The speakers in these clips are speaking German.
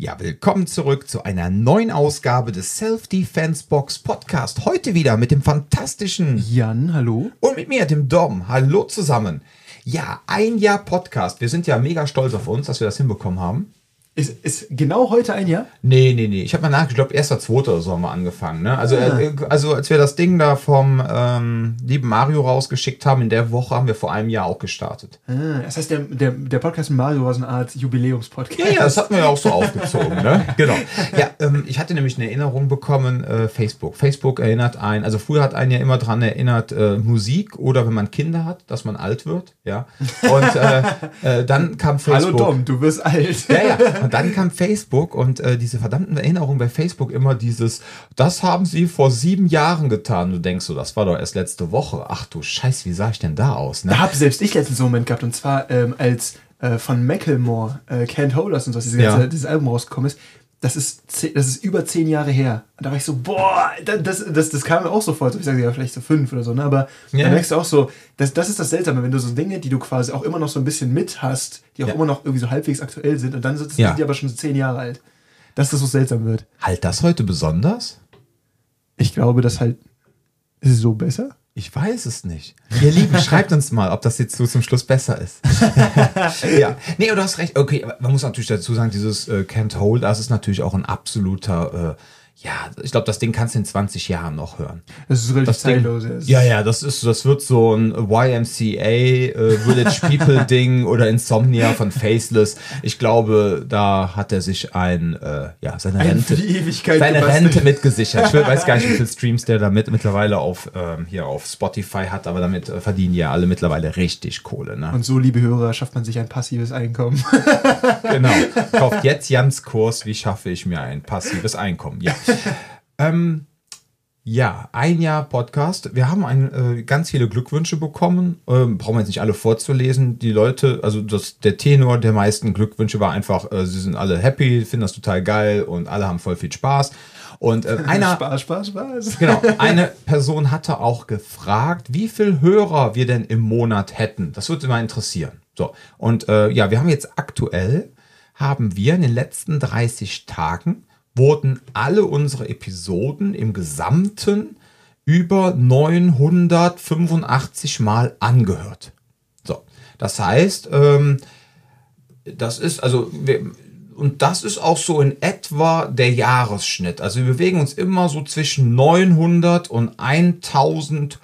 Ja, willkommen zurück zu einer neuen Ausgabe des Self-Defense Box Podcast. Heute wieder mit dem fantastischen Jan, hallo. und mit mir, dem Dom. Hallo zusammen. Ja, ein Jahr Podcast. Wir sind ja mega stolz auf uns, dass wir das hinbekommen haben. Ist, ist genau heute ein Jahr? Nee, nee, nee. Ich habe mal nachgedacht, ich glaube, erster, zweiter oder so haben wir angefangen. Ne? Also, äh, also, als wir das Ding da vom ähm, lieben Mario rausgeschickt haben, in der Woche haben wir vor einem Jahr auch gestartet. Ah, das heißt, der, der, der Podcast mit Mario war so eine Art Jubiläumspodcast. Ja, ja, das hatten wir ja auch so aufgezogen, ne? Genau. Ja, ähm, ich hatte nämlich eine Erinnerung bekommen, äh, Facebook. Facebook erinnert einen, also früher hat einen ja immer dran erinnert, äh, Musik oder wenn man Kinder hat, dass man alt wird, ja. Und äh, äh, dann kam Facebook. Hallo Dom, du wirst alt. Ja, ja. Und dann kam Facebook und äh, diese verdammten Erinnerungen bei Facebook immer dieses, das haben sie vor sieben Jahren getan. Du denkst so, das war doch erst letzte Woche. Ach du Scheiß, wie sah ich denn da aus? Ne? Da habe selbst ich letztens so einen Moment gehabt und zwar ähm, als äh, von Macklemore, äh, Can't Hold Us und so, dieses, ganze, Ja. dieses Album rausgekommen ist. Das ist, ze- das ist über zehn Jahre her. Und da war ich so, boah, da- das, das, das kam mir auch so vor. Ich sage ja vielleicht so fünf oder so, ne? aber Ja. da merkst du auch so, das, das ist das Seltsame, wenn du so Dinge, die du quasi auch immer noch so ein bisschen mit hast, die auch Ja. immer noch irgendwie so halbwegs aktuell sind und dann sind, Ja. sind die aber schon so zehn Jahre alt. Dass das so seltsam wird. Halt das heute besonders? Ich glaube, dass halt. Ist es so besser? Ich weiß es nicht. Ihr Lieben, schreibt uns mal, ob das jetzt so zum Schluss besser ist. ja. Nee, du hast recht. Okay, man muss natürlich dazu sagen, dieses äh, Can't Hold, das ist natürlich auch ein absoluter, äh, ja, ich glaube, das Ding kannst du in 20 Jahren noch hören. Das ist relativ Das Ding, zeitlos. ja. Es ja, ja, das ist, das wird so ein YMCA, äh, Village People Ding oder Insomnia von Faceless. Ich glaube, da hat er sich ein, äh, ja, seine Ein Rente, seine gebastelt. Rente mitgesichert. Ich weiß gar nicht, wie viele Streams der damit mittlerweile auf, ähm, hier auf Spotify hat, aber damit äh, verdienen ja alle mittlerweile richtig Kohle, ne? Und so, liebe Hörer, schafft man sich ein passives Einkommen. Genau. Kauft jetzt Jans Kurs, wie schaffe ich mir ein passives Einkommen? Ja. ähm, ja, ein Jahr Podcast. Wir haben ein, äh, ganz viele Glückwünsche bekommen. Ähm, brauchen wir jetzt nicht alle vorzulesen. Die Leute, also das, der Tenor der meisten Glückwünsche war einfach, äh, sie sind alle happy, finden das total geil und alle haben voll viel Spaß. Und äh, einer, Spaß, Spaß, Spaß. Genau, eine Person hatte auch gefragt, wie viel Hörer wir denn im Monat hätten. Das würde mal interessieren. So, und äh, ja, wir haben jetzt aktuell, haben wir in den letzten 30 Tagen, wurden alle unsere Episoden im Gesamten über 985 Mal angehört. So, das heißt, ähm, das ist also wir, und das ist auch so in etwa der Jahresschnitt. Also wir bewegen uns immer so zwischen 900 und 1000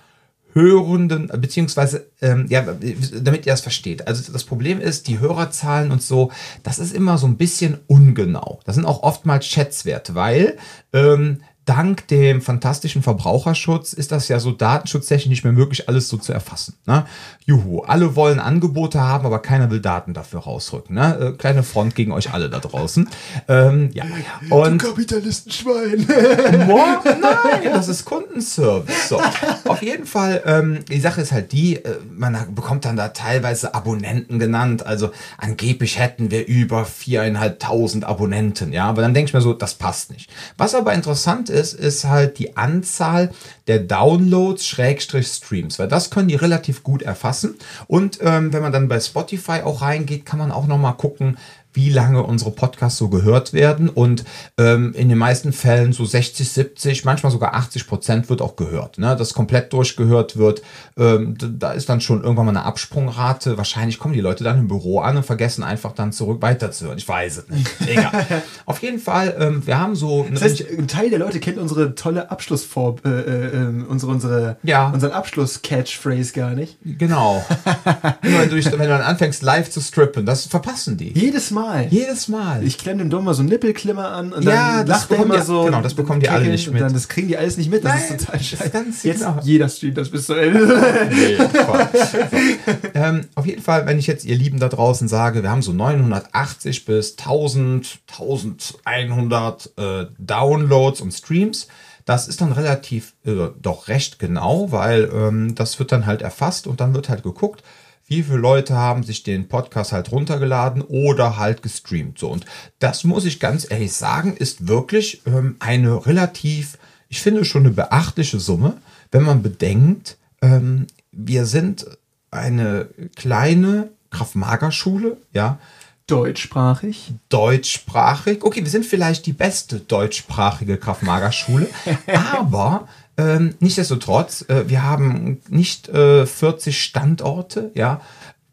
Hörenden, beziehungsweise, ähm, ja, damit ihr das versteht. Also das Problem ist, die Hörerzahlen und so, das ist immer so ein bisschen ungenau. Das sind auch oftmals Schätzwerte, weil ähm, dank dem fantastischen Verbraucherschutz ist das ja so datenschutztechnisch nicht mehr möglich, alles so zu erfassen. Ne? Juhu, alle wollen Angebote haben, aber keiner will Daten dafür rausrücken. Ne? Äh, kleine Front gegen euch alle da draußen. Ähm, ja. Und Kapitalistenschwein. Boah, nein, das ist Kundenservice. So, auf jeden Fall, ähm, die Sache ist halt die, äh, man bekommt dann da teilweise Abonnenten genannt. Also angeblich hätten wir über viereinhalbtausend Abonnenten. Ja, aber dann denke ich mir so, das passt nicht. Was aber interessant ist, ist halt die Anzahl der Downloads Schrägstrich Streams, weil das können die relativ gut erfassen. Und ähm, wenn man dann bei Spotify auch reingeht, kann man auch noch mal gucken, wie lange unsere Podcasts so gehört werden. Und ähm, in den meisten Fällen so 60, 70, manchmal sogar 80 Prozent wird auch gehört. Ne? Das komplett durchgehört wird. Ähm, da ist dann schon irgendwann mal eine Absprungrate. Wahrscheinlich kommen die Leute dann im Büro an und vergessen einfach dann zurück weiterzuhören. Ich weiß es nicht. Egal. Auf jeden Fall, ähm, wir haben so... Das heißt, ein Teil der Leute kennt unsere tolle Abschlussform, äh, äh, ähm, unsere, unsere, Ja. unseren Abschluss-Catchphrase gar nicht. genau. wenn, du, wenn du dann anfängst live zu strippen, das verpassen die. Jedes Mal. Jedes Mal. Ich klemme dem Dom mal so einen Nippelklimmer an und Ja, dann das lacht er bekommen immer die- so. genau, das bekommen die alle nicht mit. Dann, das kriegen die alles nicht mit. Das Nein, ist total scheiße. ganz Jetzt genau. jeder streamt das bis zu Ende. Nee, ähm, auf jeden Fall, wenn ich jetzt ihr Lieben da draußen sage, wir haben so 980 bis 1000, 1100 äh, Downloads und Streams, das ist dann relativ, äh, doch recht genau, weil ähm, das wird dann halt erfasst und dann wird halt geguckt, wie viele Leute haben sich den Podcast halt runtergeladen oder halt gestreamt. So, und das muss ich ganz ehrlich sagen, ist wirklich ähm, eine relativ, ich finde schon eine beachtliche Summe, wenn man bedenkt, ähm, wir sind eine kleine Kraft-Mager-Schule, ja. Deutschsprachig. Deutschsprachig. Okay, wir sind vielleicht die beste deutschsprachige Kraftmager-Schule, aber ähm, nichtsdestotrotz, äh, wir haben nicht äh, 40 Standorte, ja.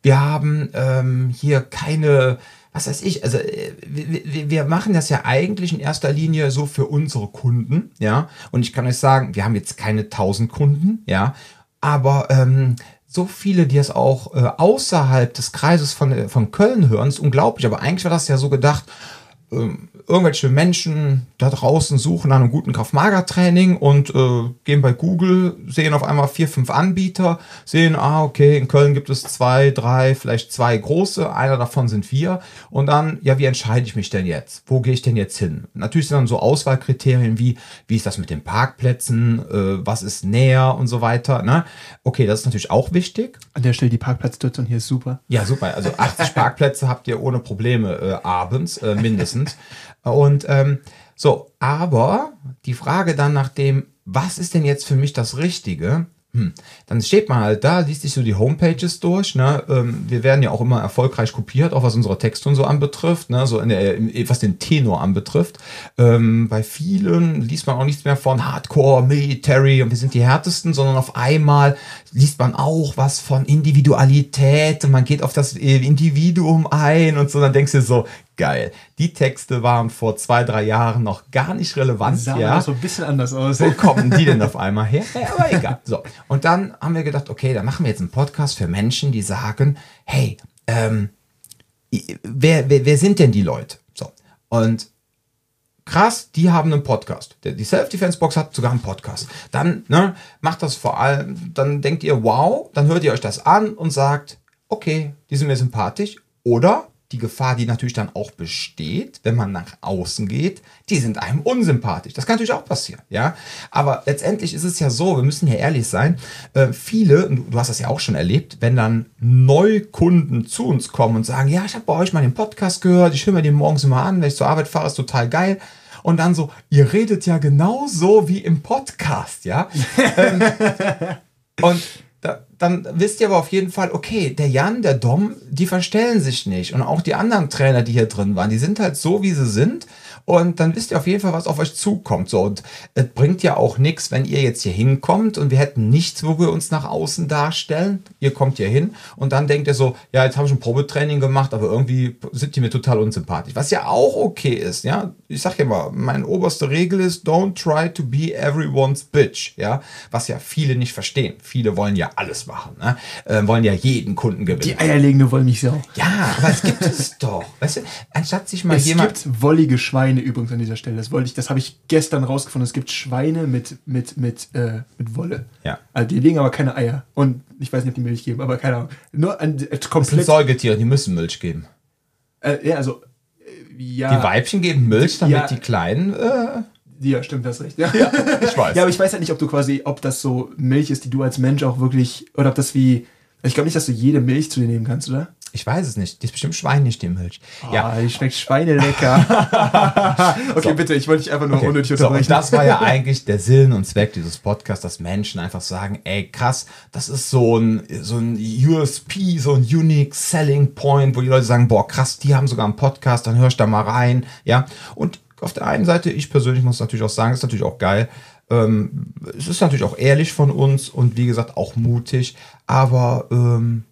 Wir haben ähm, hier keine, was weiß ich, also äh, wir, wir machen das ja eigentlich in erster Linie so für unsere Kunden, ja. Und ich kann euch sagen, wir haben jetzt keine 1000 Kunden, ja. Aber ähm, so viele, die es auch äh, außerhalb des Kreises von, äh, von Köln hören, ist unglaublich. Aber eigentlich war das ja so gedacht, ähm, irgendwelche Menschen da draußen suchen nach einem guten Kraft-Mager-Training und äh, gehen bei Google, sehen auf einmal vier, fünf Anbieter, sehen, ah, okay, in Köln gibt es zwei, drei, vielleicht zwei große, einer davon sind wir. Und dann, ja, wie entscheide ich mich denn jetzt? Wo gehe ich denn jetzt hin? Natürlich sind dann so Auswahlkriterien wie, wie ist das mit den Parkplätzen, äh, was ist näher und so weiter. Ne? Okay, das ist natürlich auch wichtig. An der Stelle die Parkplatzdützung hier ist super. Ja, super. Also 80 Parkplätze habt ihr ohne Probleme äh, abends, äh, mindestens. Und ähm, so, aber die Frage dann nach dem, was ist denn jetzt für mich das Richtige? Hm. Dann steht man halt da, liest sich so die Homepages durch. Ne? Ähm, wir werden ja auch immer erfolgreich kopiert, auch was unsere Texte und so anbetrifft, ne? so in der, was den Tenor anbetrifft. Ähm, bei vielen liest man auch nichts mehr von Hardcore, Military und wir sind die härtesten, sondern auf einmal liest man auch was von Individualität und man geht auf das Individuum ein und so. Dann denkst du so, geil. Die Texte waren vor zwei, drei Jahren noch gar nicht relevant. Sah ja. so ein bisschen anders aus. Wo kommen die denn auf einmal her? Ja, aber egal. So. Und dann haben wir gedacht, okay, dann machen wir jetzt einen Podcast für Menschen, die sagen, hey, ähm, wer, wer, wer sind denn die Leute? So. Und krass, die haben einen Podcast. Die Self-Defense-Box hat sogar einen Podcast. Dann ne, macht das vor allem, dann denkt ihr, wow, dann hört ihr euch das an und sagt, okay, die sind mir sympathisch. Oder die Gefahr, die natürlich dann auch besteht, wenn man nach außen geht, die sind einem unsympathisch. Das kann natürlich auch passieren, ja. Aber letztendlich ist es ja so, wir müssen ja ehrlich sein, äh, viele, du hast das ja auch schon erlebt, wenn dann Neukunden zu uns kommen und sagen, ja, ich habe bei euch mal den Podcast gehört, ich höre mir den morgens immer an, wenn ich zur Arbeit fahre, ist total geil. Und dann so, ihr redet ja genauso wie im Podcast, ja. ähm, und dann wisst ihr aber auf jeden Fall, okay, der Jan, der Dom, die verstellen sich nicht. Und auch die anderen Trainer, die hier drin waren, die sind halt so, wie sie sind. Und dann wisst ihr auf jeden Fall, was auf euch zukommt. So, und es bringt ja auch nichts, wenn ihr jetzt hier hinkommt und wir hätten nichts, wo wir uns nach außen darstellen. Ihr kommt hier hin und dann denkt ihr so, ja, jetzt habe ich ein Probetraining gemacht, aber irgendwie sind die mir total unsympathisch. Was ja auch okay ist, ja. Ich sag ja mal, meine oberste Regel ist, don't try to be everyone's bitch, ja. Was ja viele nicht verstehen. Viele wollen ja alles machen, ne? äh, wollen ja jeden Kunden gewinnen. Die eierlegende Wollmilchsau. Ja, aber es gibt es doch. Weißt du, anstatt sich mal Es jemand. gibt wollige Schweine übrigens an dieser Stelle. Das wollte ich, das habe ich gestern rausgefunden. Es gibt Schweine mit, mit, mit, äh, mit Wolle. Ja. Also die legen aber keine Eier. Und ich weiß nicht, ob die Milch geben, aber keine Ahnung. Nur an, äh, Das sind komplett. Säugetiere, die müssen Milch geben. Äh, ja, also. äh, Ja, Die Weibchen geben Milch, damit Ja. die Kleinen. Äh, ja, stimmt, das recht. Ja. ich weiß. ja, aber ich weiß halt nicht, ob du quasi, ob das so Milch ist, die du als Mensch auch wirklich, oder ob das wie. Ich glaube nicht, dass du jede Milch zu dir nehmen kannst, oder? Ich weiß es nicht. Die ist bestimmt Schwein nicht, die Milch. Ja. Ah, die schmeckt schweinelecker. okay, So. bitte, ich wollte dich einfach nur Okay. unnötig So, unterbrechen. und das war ja eigentlich der Sinn und Zweck dieses Podcasts, dass Menschen einfach sagen, ey krass, das ist so ein, so ein USP, so ein Unique Selling Point, wo die Leute sagen, boah krass, die haben sogar einen Podcast, dann hörst du da mal rein, ja. Und auf der einen Seite, ich persönlich muss natürlich auch sagen, ist natürlich auch geil, ähm, es ist natürlich auch ehrlich von uns und wie gesagt auch mutig, aber ähm,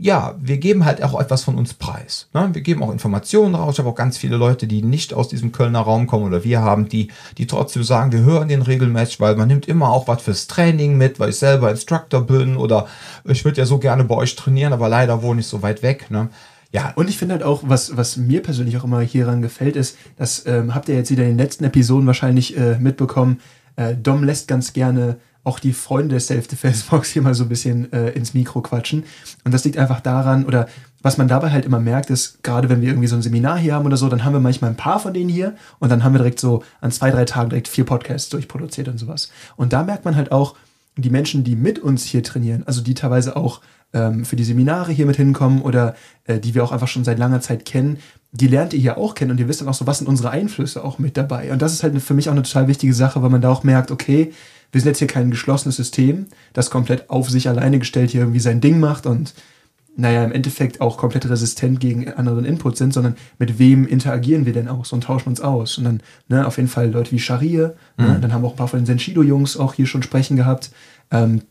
ja, wir geben halt auch etwas von uns preis. Ne? Wir geben auch Informationen raus. Ich habe auch ganz viele Leute, die nicht aus diesem Kölner Raum kommen oder wir haben, die, die trotzdem sagen, wir hören den regelmäßig, weil man nimmt immer auch was fürs Training mit, weil ich selber Instructor bin oder ich würde ja so gerne bei euch trainieren, aber leider wohne ich so weit weg. Ne? Ja, Und ich finde halt auch, was, was mir persönlich auch immer hieran gefällt, ist, das ähm, habt ihr jetzt wieder in den letzten Episoden wahrscheinlich äh, mitbekommen, äh, Dom lässt ganz gerne auch die Freunde der Self-Defense-Box hier mal so ein bisschen äh, ins Mikro quatschen. Und das liegt einfach daran, oder was man dabei halt immer merkt, ist, gerade wenn wir irgendwie so ein Seminar hier haben oder so, dann haben wir manchmal ein paar von denen hier und dann haben wir direkt so an zwei, drei Tagen direkt vier Podcasts durchproduziert und sowas. Und da merkt man halt auch, die Menschen, die mit uns hier trainieren, also die teilweise auch ähm, für die Seminare hier mit hinkommen oder äh, die wir auch einfach schon seit langer Zeit kennen, die lernt ihr hier auch kennen und ihr wisst dann auch so, was sind unsere Einflüsse auch mit dabei. Und das ist halt für mich auch eine total wichtige Sache, weil man da auch merkt, okay, wir sind jetzt hier kein geschlossenes System, das komplett auf sich alleine gestellt hier irgendwie sein Ding macht und naja, im Endeffekt auch komplett resistent gegen anderen Inputs sind, sondern mit wem interagieren wir denn auch so und tauschen uns aus. Und dann, ne, auf jeden Fall Leute wie Sharir, ne, mhm. ne, dann haben wir auch ein paar von den Senshido-Jungs auch hier schon sprechen gehabt. Ähm,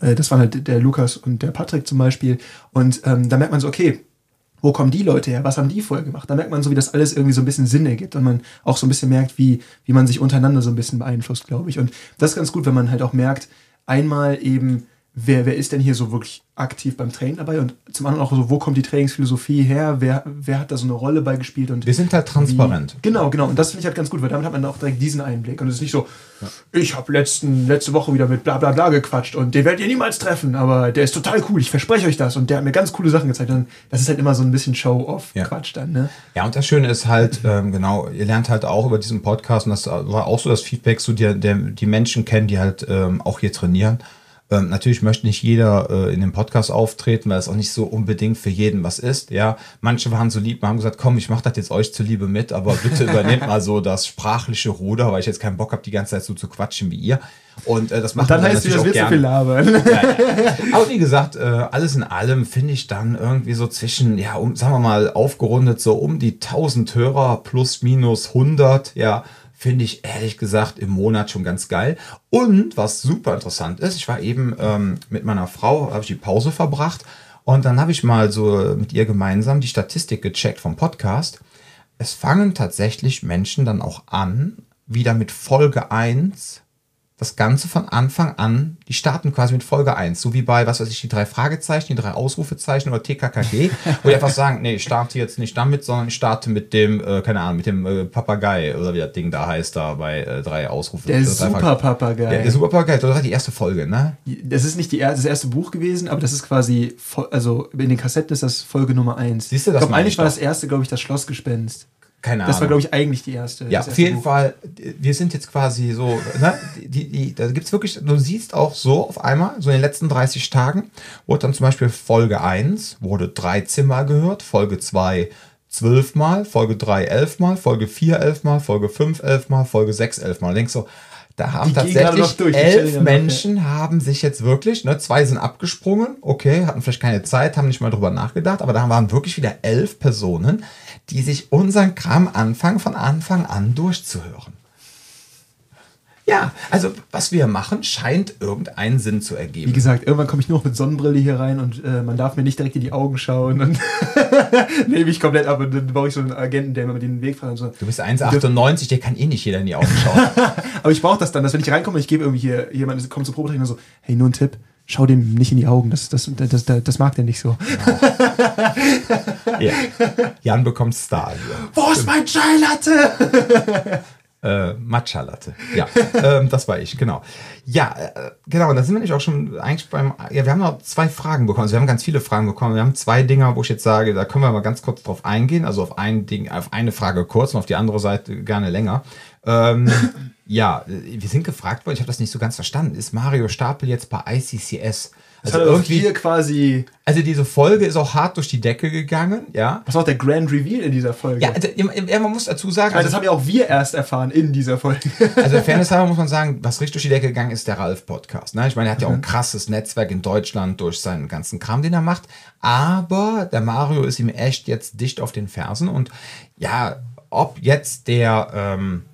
äh, das waren halt der Lukas und der Patrick zum Beispiel. Und ähm, da merkt man so, okay, wo kommen die Leute her? Was haben die vorher gemacht? Da merkt man so, wie das alles irgendwie so ein bisschen Sinn ergibt und man auch so ein bisschen merkt, wie, wie man sich untereinander so ein bisschen beeinflusst, glaube ich. Und das ist ganz gut, wenn man halt auch merkt, einmal eben, wer, wer ist denn hier so wirklich aktiv beim Training dabei und zum anderen auch so, wo kommt die Trainingsphilosophie her, wer, wer hat da so eine Rolle beigespielt und wir sind halt transparent. Wie, genau, genau und das finde ich halt ganz gut, weil damit hat man auch direkt diesen Einblick und es ist nicht so, ja. ich habe letzte Woche wieder mit bla bla bla gequatscht und den werdet ihr niemals treffen, aber der ist total cool, ich verspreche euch das und der hat mir ganz coole Sachen gezeigt und das ist halt immer so ein bisschen Show-off-Quatsch ja. dann, ne? Ja und das Schöne ist halt, ähm, genau, ihr lernt halt auch über diesen Podcast und das war auch so das Feedback, so die, der, die Menschen kennen, die halt ähm, auch hier trainieren ähm, natürlich möchte nicht jeder äh, in dem Podcast auftreten, weil es auch nicht so unbedingt für jeden was ist. Ja, manche waren so lieb, haben gesagt, komm, ich mache das jetzt euch zuliebe mit, aber bitte übernehmt mal so das sprachliche Ruder, weil ich jetzt keinen Bock habe, die ganze Zeit so zu quatschen wie ihr. Und äh, das macht dann heißt, natürlich das auch gerne. labern. Ja, ja. Aber wie gesagt, äh, alles in allem finde ich dann irgendwie so zwischen, ja, um, sagen wir mal, aufgerundet so um die 1000 Hörer plus minus 100, ja, finde ich ehrlich gesagt im Monat schon ganz geil. Und was super interessant ist, ich war eben ähm, mit meiner Frau, habe ich die Pause verbracht und dann habe ich mal so mit ihr gemeinsam die Statistik gecheckt vom Podcast. Es fangen tatsächlich Menschen dann auch an, wieder mit Folge 1 das Ganze von Anfang an, die starten quasi mit Folge 1, so wie bei, was weiß ich, die drei Fragezeichen, die drei Ausrufezeichen oder TKKG, wo die einfach sagen, nee, ich starte jetzt nicht damit, sondern ich starte mit dem, äh, keine Ahnung, mit dem äh, Papagei oder wie das Ding da heißt, da bei äh, drei Ausrufe. Der Super-Papagei. Der, der Super-Papagei, das war die erste Folge, ne? Das ist nicht die, das erste Buch gewesen, aber das ist quasi, also in den Kassetten ist das Folge Nummer 1. Siehst du, das ich glaube, eigentlich war das erste, glaube ich, das Schlossgespenst. Keine Ahnung. Das war, glaube ich, eigentlich die erste. Ja, auf jeden Buch. Fall, wir sind jetzt quasi so, ne, die, die, da gibt es wirklich, du siehst auch so auf einmal, so in den letzten 30 Tagen, wurde dann zum Beispiel Folge 1, wurde 13 Mal gehört, Folge 2 12 Mal, Folge 3 11 Mal, Folge 4 11 Mal, Folge 5 11 Mal, Folge 6 11 Mal. Du denkst so, da haben die tatsächlich elf Menschen noch, ja. haben sich jetzt wirklich, ne, zwei sind abgesprungen, okay, hatten vielleicht keine Zeit, haben nicht mal drüber nachgedacht, aber da waren wirklich wieder elf Personen, die sich unseren Kram anfangen, von Anfang an durchzuhören. Ja, also was wir machen, scheint irgendeinen Sinn zu ergeben. Wie gesagt, irgendwann komme ich nur noch mit Sonnenbrille hier rein und äh, man darf mir nicht direkt in die Augen schauen und nehme ich komplett ab und dann brauche ich so einen Agenten, der mir den Weg fragt. So. Du bist 1,98, der kann eh nicht jeder in die Augen schauen. Aber ich brauche das dann, dass wenn ich reinkomme, ich gebe irgendwie hier, jemand kommt zum Probetraining und so, hey, nur ein Tipp, schau dem nicht in die Augen, das, das, das, das, mag der nicht so. ja. Jan bekommt Star. Wo ist mein Chai Latte? Äh, Matcha Latte. Ja, ähm, das war ich, genau. Ja, äh, genau, und da sind wir nicht auch schon eigentlich beim. Ja, wir haben noch zwei Fragen bekommen. Also wir haben ganz viele Fragen bekommen. Wir haben zwei Dinger, wo ich jetzt sage, da können wir mal ganz kurz drauf eingehen. Also auf ein Ding, auf eine Frage kurz und auf die andere Seite gerne länger. Ähm, ja, wir sind gefragt worden, ich habe das nicht so ganz verstanden. Ist Mario Stapel jetzt bei ICCS? Also das irgendwie hier quasi. Also diese Folge ist auch hart durch die Decke gegangen, ja. Was war auch der Grand Reveal in dieser Folge? Ja, also, man muss dazu sagen. Also, das haben ja auch wir erst erfahren in dieser Folge. Also Fairness muss man sagen, was richtig durch die Decke gegangen ist, der Ralf-Podcast. Ne? Ich meine, er hat ja auch ein mhm. krasses Netzwerk in Deutschland durch seinen ganzen Kram, den er macht. Aber der Mario ist ihm echt jetzt dicht auf den Fersen und ja, ob jetzt der. Ähm,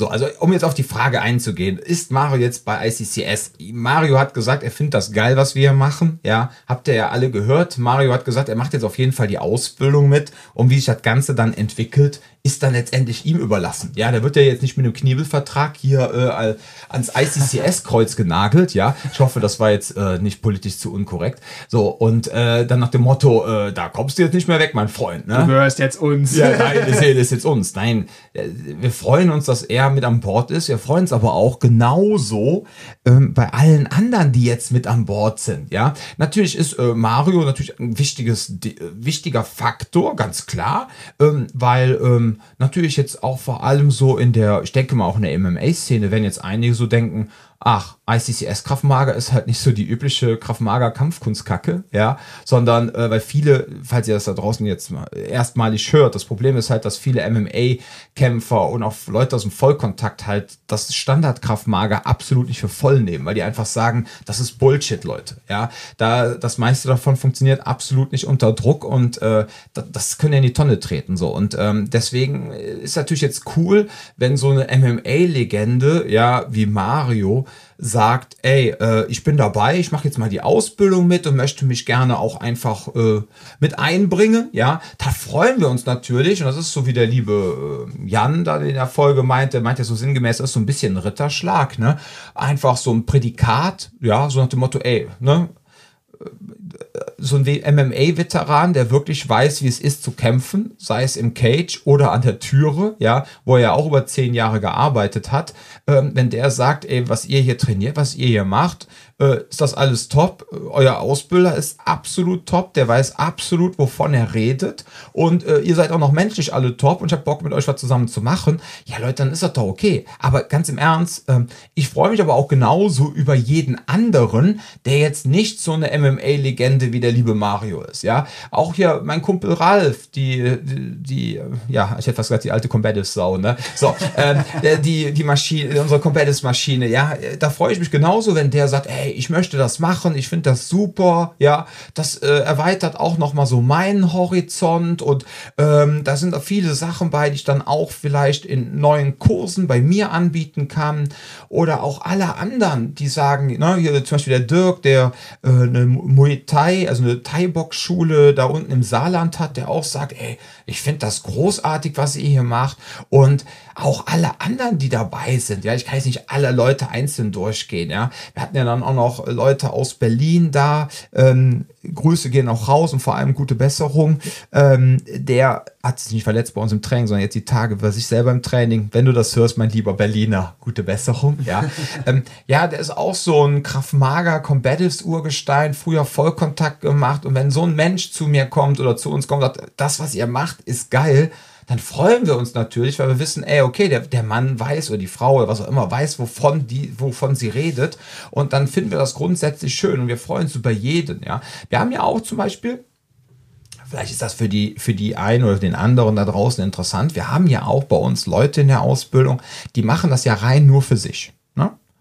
so, also um jetzt auf die Frage einzugehen, ist Mario jetzt bei ICCS? Mario hat gesagt, er findet das geil, was wir hier machen. Ja, habt ihr ja alle gehört. Mario hat gesagt, er macht jetzt auf jeden Fall die Ausbildung mit. Und wie sich das Ganze dann entwickelt, ist dann letztendlich ihm überlassen. Ja, der wird ja jetzt nicht mit einem Kniebelvertrag hier äh, ans ICCS-Kreuz genagelt. Ja, ich hoffe, das war jetzt äh, nicht politisch zu unkorrekt. So, und äh, dann nach dem Motto, äh, da kommst du jetzt nicht mehr weg, mein Freund. Ne? Du gehörst jetzt uns. Ja, nein, das ist jetzt uns. Nein, äh, wir freuen uns, dass er mit an Bord ist. Wir freuen uns aber auch genauso ähm, bei allen anderen, die jetzt mit an Bord sind. Ja, natürlich ist äh, Mario natürlich ein wichtiges, wichtiger Faktor, ganz klar, ähm, weil ähm, natürlich jetzt auch vor allem so in der, ich denke mal auch in der MMA-Szene, wenn jetzt einige so denken, ach, ICCS Kraftmager ist halt nicht so die übliche Kraftmager Kampfkunstkacke, ja, sondern äh, weil viele, falls ihr das da draußen jetzt mal erstmalig hört, das Problem ist halt, dass viele MMA-Kämpfer und auch Leute aus dem Vollkontakt halt das Standard-Kraftmager absolut nicht für voll nehmen, weil die einfach sagen, das ist Bullshit, Leute, ja, da das meiste davon funktioniert absolut nicht unter Druck und äh, das, das können ja in die Tonne treten so. Und ähm, deswegen ist natürlich jetzt cool, wenn so eine MMA-Legende, ja, wie Mario sagt, ey, äh, ich bin dabei, ich mache jetzt mal die Ausbildung mit und möchte mich gerne auch einfach äh, mit einbringen, ja, da freuen wir uns natürlich. Und das ist so wie der liebe äh, Jan da in der Folge meinte, meint ja so sinngemäß, das ist so ein bisschen ein Ritterschlag, ne, einfach so ein Prädikat, ja, so nach dem Motto, ey, ne, so ein MMA-Veteran, der wirklich weiß, wie es ist zu kämpfen, sei es im Cage oder an der Türe, ja, wo er ja auch über zehn Jahre gearbeitet hat, ähm, wenn der sagt, ey, was ihr hier trainiert, was ihr hier macht, äh, ist das alles top. Euer Ausbilder ist absolut top, der weiß absolut, wovon er redet und äh, ihr seid auch noch menschlich alle top und ich habe Bock mit euch was zusammen zu machen. Ja, Leute, dann ist das doch okay. Aber ganz im Ernst, ähm, ich freue mich aber auch genauso über jeden anderen, der jetzt nicht so eine MMA-Legende wie der liebe Mario ist. Ja, auch hier mein Kumpel Ralf, die, die, die ja, ich hätte fast gesagt, die alte Combative-Sau, ne? So, ähm, die, die Maschine, unsere Combative-Maschine, ja, da freue ich mich genauso, wenn der sagt, ey, ich möchte das machen, ich finde das super, ja, das äh, erweitert auch nochmal so meinen Horizont und ähm, da sind viele Sachen bei, die ich dann auch vielleicht in neuen Kursen bei mir anbieten kann oder auch alle anderen, die sagen, ne, hier zum Beispiel der Dirk, der äh, eine Muay Thai, also eine Thai-Box-Schule da unten im Saarland hat, der auch sagt, ey, ich finde das großartig, was ihr hier macht. Und auch alle anderen, die dabei sind, ja, ich kann jetzt nicht alle Leute einzeln durchgehen, ja, wir hatten ja dann auch noch Leute aus Berlin da, ähm, Grüße gehen auch raus und vor allem gute Besserung, ähm, der hat sich nicht verletzt bei uns im Training, sondern jetzt die Tage bei sich selber im Training, wenn du das hörst, mein lieber Berliner, gute Besserung, ja, ähm, ja, der ist auch so ein Kraftmager Combatives Urgestein, früher Vollkontakt gemacht und wenn so ein Mensch zu mir kommt oder zu uns kommt, sagt, das, was ihr macht, ist geil, dann freuen wir uns natürlich, weil wir wissen, ey, okay, der, der Mann weiß oder die Frau oder was auch immer weiß, wovon, die, wovon sie redet. Und dann finden wir das grundsätzlich schön und wir freuen uns über jeden, ja. Wir haben ja auch zum Beispiel, vielleicht ist das für die, für die einen oder den anderen da draußen interessant, wir haben ja auch bei uns Leute in der Ausbildung, die machen das ja rein nur für sich.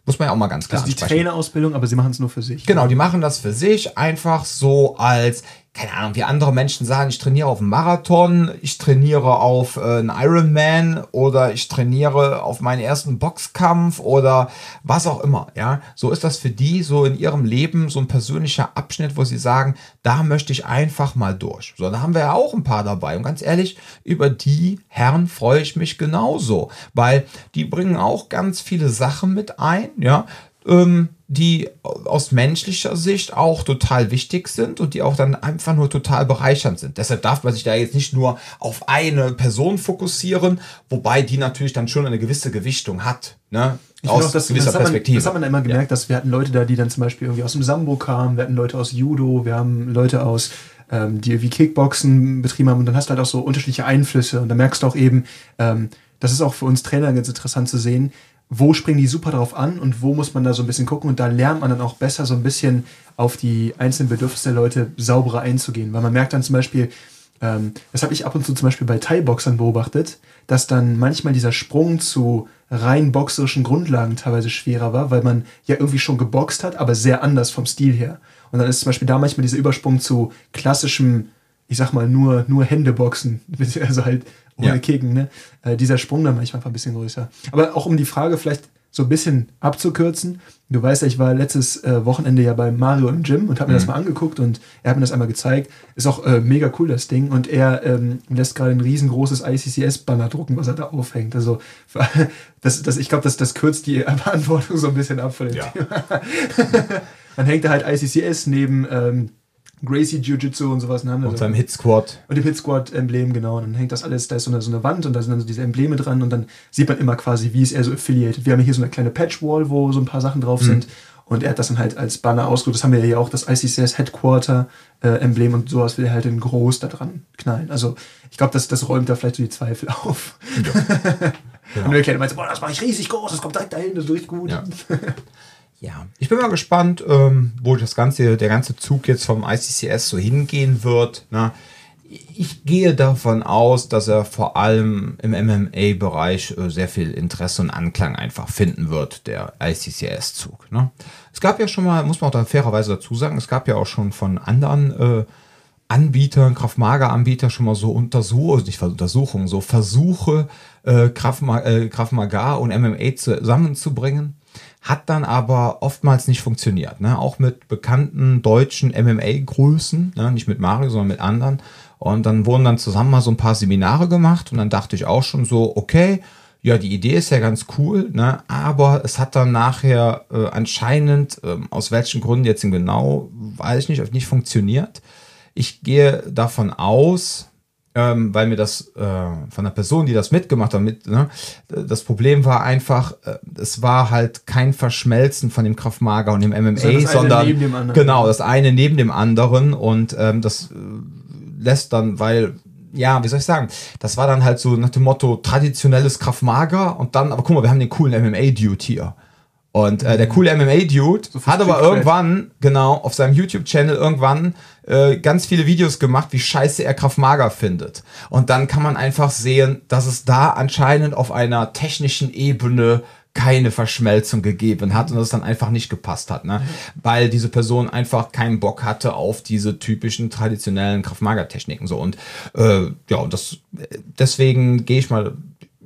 Muss man ja auch mal ganz klar Das ist die Trainerausbildung, aber sie machen es nur für sich. Genau, die machen das für sich einfach so als, keine Ahnung, wie andere Menschen sagen, ich trainiere auf einen Marathon, ich trainiere auf äh, einen Ironman oder ich trainiere auf meinen ersten Boxkampf oder was auch immer, ja. So ist das für die so in ihrem Leben so ein persönlicher Abschnitt, wo sie sagen, da möchte ich einfach mal durch. So, da haben wir ja auch ein paar dabei und ganz ehrlich, über die Herren freue ich mich genauso, weil die bringen auch ganz viele Sachen mit ein, ja. Ähm, die aus menschlicher Sicht auch total wichtig sind und die auch dann einfach nur total bereichernd sind. Deshalb darf man sich da jetzt nicht nur auf eine Person fokussieren, wobei die natürlich dann schon eine gewisse Gewichtung hat. Ne? Ich aus auch, das, gewisser das Perspektive. Man, das hat man immer gemerkt, ja. dass wir hatten Leute da, die dann zum Beispiel irgendwie aus dem Sambo kamen, wir hatten Leute aus Judo, wir haben Leute aus ähm, die wie Kickboxen betrieben haben und dann hast du halt auch so unterschiedliche Einflüsse und da merkst du auch eben, ähm, das ist auch für uns Trainer ganz interessant zu sehen, wo springen die super drauf an und wo muss man da so ein bisschen gucken und da lernt man dann auch besser so ein bisschen auf die einzelnen Bedürfnisse der Leute sauberer einzugehen, weil man merkt dann zum Beispiel, ähm, das habe ich ab und zu zum Beispiel bei Thai-Boxern beobachtet, dass dann manchmal dieser Sprung zu rein boxerischen Grundlagen teilweise schwerer war, weil man ja irgendwie schon geboxt hat, aber sehr anders vom Stil her. Und dann ist zum Beispiel da manchmal dieser Übersprung zu klassischem, ich sag mal, nur, nur Händeboxen, also halt ohne ja. Kicken, ne? Äh, dieser Sprung dann manchmal ein bisschen größer. Aber auch um die Frage vielleicht so ein bisschen abzukürzen. Du weißt ja, ich war letztes äh, Wochenende ja bei Mario im Gym und habe mir mhm. das mal angeguckt und er hat mir das einmal gezeigt. Ist auch äh, mega cool, das Ding. Und er ähm, lässt gerade ein riesengroßes ICCS-Banner drucken, was er da aufhängt. Also, das, das, ich glaube, das, das kürzt die Beantwortung so ein bisschen ab von dem ja. Thema. Dann hängt er halt ICCS neben ähm, Gracie Jiu-Jitsu und sowas. Ne? Und also, seinem Hit Squad. Und dem Hit Squad-Emblem, genau. Und dann hängt das alles, da ist so eine, so eine Wand und da sind dann so diese Embleme dran und dann sieht man immer quasi, wie ist er so affiliated. Wir haben hier so eine kleine Patchwall, wo so ein paar Sachen drauf mhm. sind. Und er hat das dann halt als Banner ausgedruckt. Das haben wir ja hier auch, das ICCS Headquarter äh, Emblem und sowas will er halt in groß da dran knallen. Also ich glaube, das, das räumt da vielleicht so die Zweifel auf. Ja. Genau. Und du erklärst, meinst, boah, das mache ich riesig groß, das kommt direkt dahin, das ist richtig gut. Ja. ja. ich bin mal gespannt, ähm, wo das ganze, der ganze Zug jetzt vom ICCS so hingehen wird. Ne? Ich gehe davon aus, dass er vor allem im MMA-Bereich äh, sehr viel Interesse und Anklang einfach finden wird, der ICCS-Zug. Ne? Es gab ja schon mal, muss man auch da fairerweise dazu sagen, es gab ja auch schon von anderen äh, Anbietern, Kraftmager-Anbieter schon mal so Untersuchungen, nicht Untersuchungen, so Versuche, äh, Kraftmaga äh, und MMA zusammenzubringen. Hat dann aber oftmals nicht funktioniert. Ne? Auch mit bekannten deutschen MMA-Größen, ne? nicht mit Mario, sondern mit anderen. Und dann wurden dann zusammen mal so ein paar Seminare gemacht und dann dachte ich auch schon so, okay, ja, die Idee ist ja ganz cool, ne? aber es hat dann nachher äh, anscheinend, äh, aus welchen Gründen jetzt genau, weiß ich nicht, nicht funktioniert. Ich gehe davon aus, ähm, weil mir das äh, von der Person, die das mitgemacht hat, mit, ne, das Problem war einfach, äh, es war halt kein Verschmelzen von dem Kraftmager und dem MMA, also sondern genau das eine neben dem anderen und ähm, das äh, lässt dann, weil ja, wie soll ich sagen, das war dann halt so nach dem Motto traditionelles Kraftmager und dann, aber guck mal, wir haben den coolen MMA-Dude hier. Und äh, der mhm. coole MMA-Dude so hat aber irgendwann, genau, auf seinem YouTube-Channel irgendwann äh, ganz viele Videos gemacht, wie scheiße er Kraft Mager findet. Und dann kann man einfach sehen, dass es da anscheinend auf einer technischen Ebene keine Verschmelzung gegeben hat und das dann einfach nicht gepasst hat, ne? weil diese Person einfach keinen Bock hatte auf diese typischen traditionellen Kraftmager-Techniken so und äh, ja und das deswegen gehe ich mal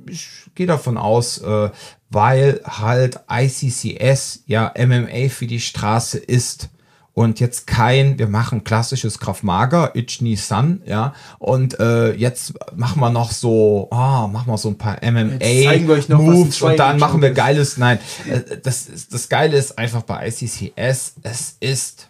ich gehe davon aus, äh, weil halt ICCS ja MMA für die Straße ist und jetzt kein, wir machen klassisches Kraftmager, Ichni Sun, ja, und äh, jetzt machen wir noch so, ah, oh, machen wir so ein paar MMA-Moves und dann machen wir geiles, nein, äh, das, das Geile ist einfach bei ICCS, es ist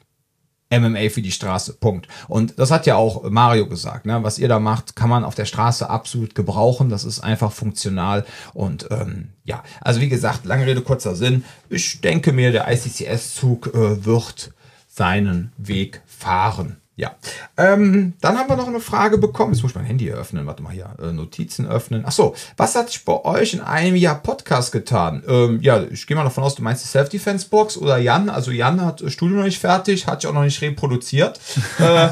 MMA für die Straße. Punkt. Und das hat ja auch Mario gesagt. Ne? Was ihr da macht, kann man auf der Straße absolut gebrauchen. Das ist einfach funktional. Und ähm, ja, also wie gesagt, lange Rede, kurzer Sinn. Ich denke mir, der ICCS-Zug äh, wird seinen Weg fahren. Ja. Ähm, dann haben wir noch eine Frage bekommen. Jetzt muss ich mein Handy öffnen. Warte mal hier. Äh, Notizen öffnen. Achso, was hat sich bei euch in einem Jahr Podcast getan? Ähm, ja, ich gehe mal davon aus, du meinst die Self-Defense-Box oder Jan. Also Jan hat das Studio noch nicht fertig, hat sich auch noch nicht reproduziert. äh.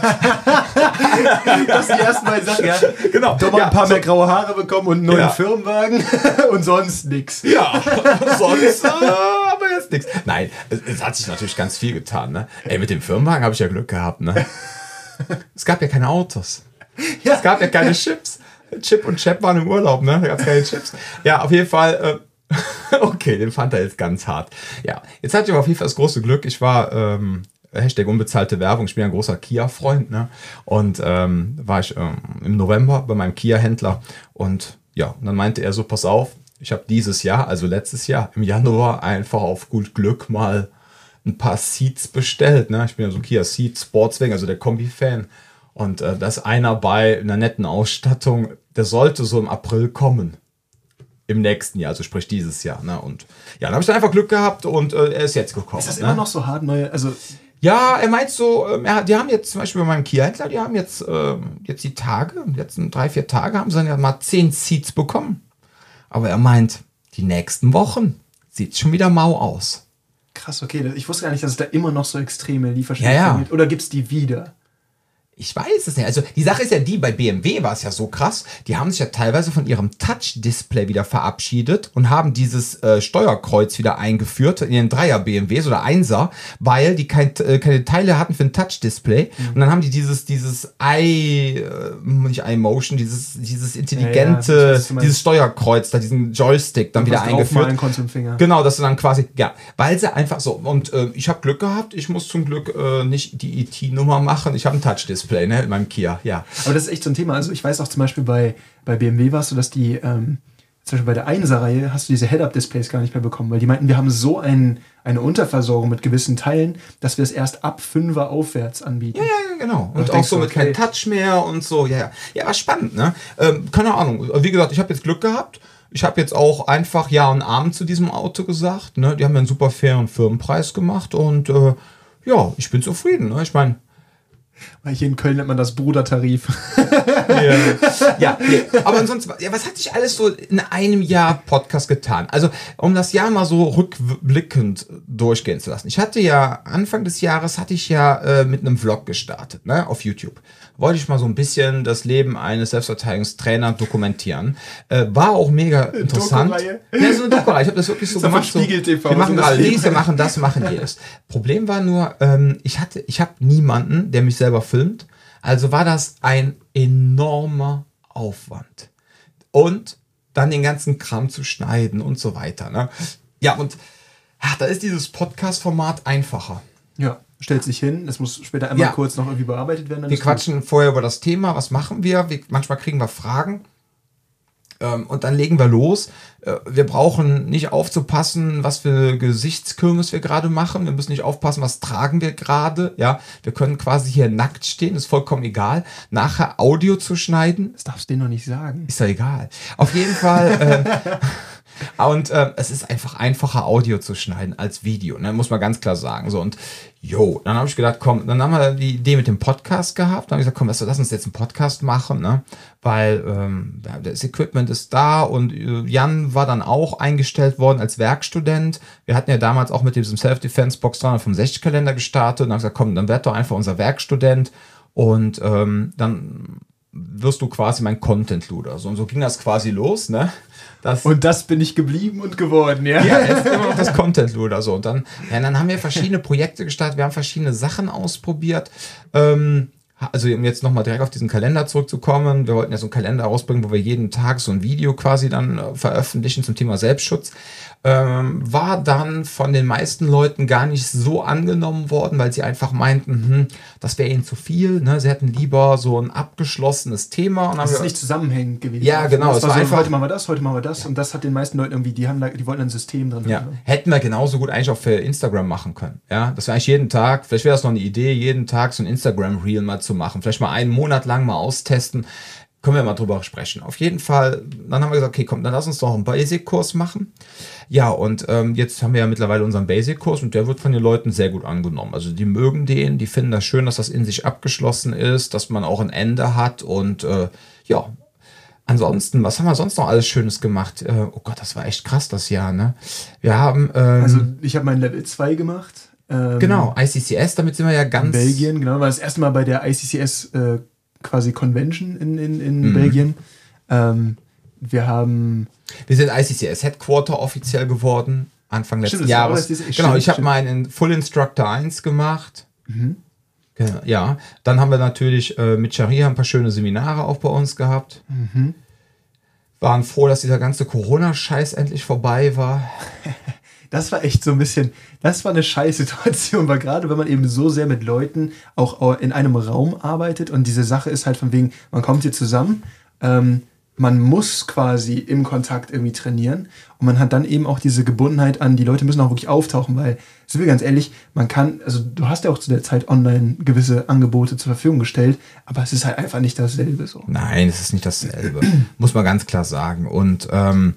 das ist die ersten beiden Sachen, ja. Genau. Doch mal ja, ein paar so, mehr graue Haare bekommen und einen neuen ja. Firmenwagen und sonst nichts. Ja, sonst äh, aber jetzt nichts. Nein, es, es, hat sich natürlich ganz viel getan. Ne? Ey, mit dem Firmenwagen habe ich ja Glück gehabt. Ne? Es gab ja keine Autos. Ja. Es gab ja keine Chips. Chip und Chap waren im Urlaub, ne? Da gab es keine Chips. Ja, auf jeden Fall. Äh, okay, den fand er jetzt ganz hart. Ja, jetzt hatte ich aber auf jeden Fall das große Glück. Ich war ähm, Hashtag unbezahlte Werbung. Ich bin ein großer Kia-Freund, ne? Und ähm, war ich ähm, im November bei meinem Kia-Händler und ja, und dann meinte er so, pass auf, ich habe dieses Jahr, also letztes Jahr im Januar einfach auf gut Glück mal ein paar Seats bestellt. Ne? Ich bin ja so Kia Seat Sportswagen, also der Kombi-Fan. Und äh, da ist einer bei einer netten Ausstattung, der sollte so im April kommen. Im nächsten Jahr, also sprich dieses Jahr. Ne? Und ja, dann habe ich dann einfach Glück gehabt und äh, er ist jetzt gekommen. Ist das ne? immer noch so hart, neue, also ja, er meint so, er, die haben jetzt zum Beispiel bei meinem Kia-Händler, die haben jetzt, äh, jetzt die Tage, jetzt drei, vier Tage, haben sie dann ja mal zehn Seats bekommen. Aber er meint, die nächsten Wochen sieht es schon wieder mau aus. Krass, okay. Ich wusste gar nicht, dass es da immer noch so extreme Lieferschwierigkeiten ja, ja. gibt. Oder gibt es die wieder? Ich weiß es nicht. Also die Sache ist ja die, bei BMW war es ja so krass, die haben sich ja teilweise von ihrem Touch-Display wieder verabschiedet und haben dieses äh, Steuerkreuz wieder eingeführt in ihren Dreier BMWs oder Einser, weil die kein, äh, keine Teile hatten für ein Touch-Display. Mhm. Und dann haben die dieses, dieses i, äh, nicht iMotion, dieses, dieses intelligente, ja, ja, dieses Steuerkreuz, da diesen Joystick dann wieder eingeführt. Genau, dass du dann quasi, ja, weil sie einfach so, und äh, ich habe Glück gehabt, ich muss zum Glück äh, nicht die ET-Nummer machen, ich habe ein Touch-Display. Display, ne, in meinem Kia, ja. Aber das ist echt so ein Thema. Also ich weiß auch zum Beispiel bei, bei BMW war es so, dass die, ähm, zum Beispiel bei der 1er-Reihe hast du diese Head-Up-Displays gar nicht mehr bekommen, weil die meinten, wir haben so ein, eine Unterversorgung mit gewissen Teilen, dass wir es erst ab 5er aufwärts anbieten. Ja, ja, genau. Und, und auch so mit okay. kein Touch mehr und so, ja, ja. Ja, war spannend, ne? Ähm, keine Ahnung. Wie gesagt, ich habe jetzt Glück gehabt. Ich habe jetzt auch einfach Ja und Abend zu diesem Auto gesagt. Ne? Die haben mir einen super fairen Firmenpreis gemacht und äh, ja, ich bin zufrieden. Ne? Ich meine, Weil hier in Köln nennt man das Brudertarif. ja, ja nee. aber ansonsten, ja, was hat sich alles so in einem Jahr Podcast getan? Also, um das Jahr mal so rückblickend durchgehen zu lassen. Ich hatte ja, Anfang des Jahres hatte ich ja äh, mit einem Vlog gestartet, ne, auf YouTube. Wollte ich mal so ein bisschen das Leben eines Selbstverteidigungstrainers dokumentieren. Äh, war auch mega interessant. Ja, so eine Doku-Reihe. Ich habe das wirklich so Das gemacht. So, wir machen so gerade dies, wir machen das, wir machen jedes. Problem war nur, ähm, ich hatte, ich habe niemanden, der mich selber filmt. Also war das ein enormer Aufwand. Und dann den ganzen Kram zu schneiden und so weiter. Ne? Ja, und ach, da ist dieses Podcast-Format einfacher. Ja, stellt sich hin. Das muss später einmal Ja. kurz noch irgendwie bearbeitet werden. Wir ist gut. quatschen vorher über das Thema, was machen wir? wir manchmal kriegen wir Fragen ähm, und dann legen wir los. Äh, wir brauchen nicht aufzupassen, was für Gesichtskirmes wir gerade machen. Wir müssen nicht aufpassen, was tragen wir gerade. Ja, wir können quasi hier nackt stehen, ist vollkommen egal. Nachher Audio zu schneiden, Das darfst du denen noch nicht sagen. ist ja egal. Auf jeden Fall. Äh, und äh, es ist einfach einfacher, Audio zu schneiden als Video, ne? muss man ganz klar sagen. So und jo, dann habe ich gedacht, komm, dann haben wir die Idee mit dem Podcast gehabt. Dann habe ich gesagt, komm, weißt du, lass uns jetzt einen Podcast machen, ne? Weil ähm, das Equipment ist da und äh, Jan war dann auch eingestellt worden als Werkstudent. Wir hatten ja damals auch mit diesem Self-Defense-Box 365 Kalender gestartet und dann habe ich gesagt, komm, dann werd doch einfach unser Werkstudent und ähm, dann wirst du quasi mein Content-Luder. So, und so ging das quasi los, ne? Das, Und das bin ich geblieben und geworden, ja. ja, jetzt immer noch das Content-Luder. So, und dann, ja, dann haben wir verschiedene Projekte gestartet, wir haben verschiedene Sachen ausprobiert. Ähm, also um jetzt nochmal direkt auf diesen Kalender zurückzukommen, wir wollten ja so einen Kalender rausbringen, wo wir jeden Tag so ein Video quasi dann äh, veröffentlichen zum Thema Selbstschutz. Ähm, war dann von den meisten Leuten gar nicht so angenommen worden, weil sie einfach meinten, hm, das wäre ihnen zu viel. Ne? Sie hätten lieber so ein abgeschlossenes Thema. Und Das ist nicht zusammenhängend gewesen. Ja, genau, es war war so, einfach- heute machen wir das, heute machen wir das. Und das hat den meisten Leuten irgendwie, die haben da, die wollten ein System drin Ja, haben. hätten wir genauso gut eigentlich auch für Instagram machen können. Ja, das wäre eigentlich jeden Tag, vielleicht wäre das noch eine Idee, jeden Tag so ein Instagram-Reel mal zu machen. Vielleicht mal einen Monat lang mal austesten. Können wir mal drüber sprechen. Auf jeden Fall, dann haben wir gesagt, okay, komm, dann lass uns doch einen Basic-Kurs machen. Ja, und ähm, jetzt haben wir ja mittlerweile unseren Basic-Kurs und der wird von den Leuten sehr gut angenommen. Also die mögen den, die finden das schön, dass das in sich abgeschlossen ist, dass man auch ein Ende hat und äh, ja, Ansonsten, was haben wir sonst noch alles Schönes gemacht? Äh, oh Gott, das war echt krass das Jahr, ne? Wir haben ähm, Also ich habe mein Level 2 gemacht. Ähm, genau ICCS, damit sind wir ja In ganz Belgien, genau. War das erste Mal bei der ICCS äh, quasi Convention in, in, in Mhm. Belgien. Ähm, wir haben Wir sind ICCS Headquarter offiziell geworden Anfang letzten Stimmt, Jahres. diese- genau, stimmt, ich habe meinen Full Instructor 1 gemacht. Mhm. Genau, Ja, dann haben wir natürlich äh, mit Sharia ein paar schöne Seminare auch bei uns gehabt. Mhm. Waren froh, dass dieser ganze Corona-Scheiß endlich vorbei war. Das war echt so ein bisschen, das war eine scheiß Situation, weil gerade wenn man eben so sehr mit Leuten auch in einem Raum arbeitet und diese Sache ist halt von wegen, man kommt hier zusammen, ähm, man muss quasi im Kontakt irgendwie trainieren und man hat dann eben auch diese Gebundenheit an, die Leute müssen auch wirklich auftauchen, weil, sind wir ganz ehrlich, man kann, also du hast ja auch zu der Zeit online gewisse Angebote zur Verfügung gestellt, aber es ist halt einfach nicht dasselbe so. Nein, es ist nicht dasselbe. Muss man ganz klar sagen. Und ähm,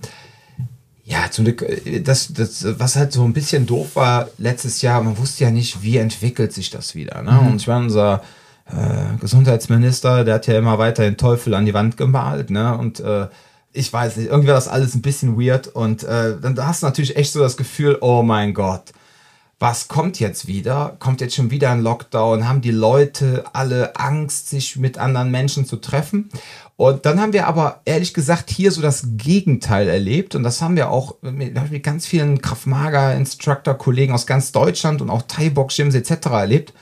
ja, zum Glück, äh, das, das, was halt so ein bisschen doof war letztes Jahr, man wusste ja nicht, wie entwickelt sich das wieder. Ne? Und ich meine, unser äh, Gesundheitsminister, der hat ja immer weiter den Teufel an die Wand gemalt. Ne? Und äh, ich weiß nicht, irgendwie war das alles ein bisschen weird. Und äh, dann hast du natürlich echt so das Gefühl, oh mein Gott, was kommt jetzt wieder? Kommt jetzt schon wieder ein Lockdown? Haben die Leute alle Angst, sich mit anderen Menschen zu treffen? Und dann haben wir aber ehrlich gesagt hier so das Gegenteil erlebt. Und das haben wir auch mit, mit ganz vielen Kraftmager-Instructor-Kollegen aus ganz Deutschland und auch Thai-Box-Gyms etc. erlebt,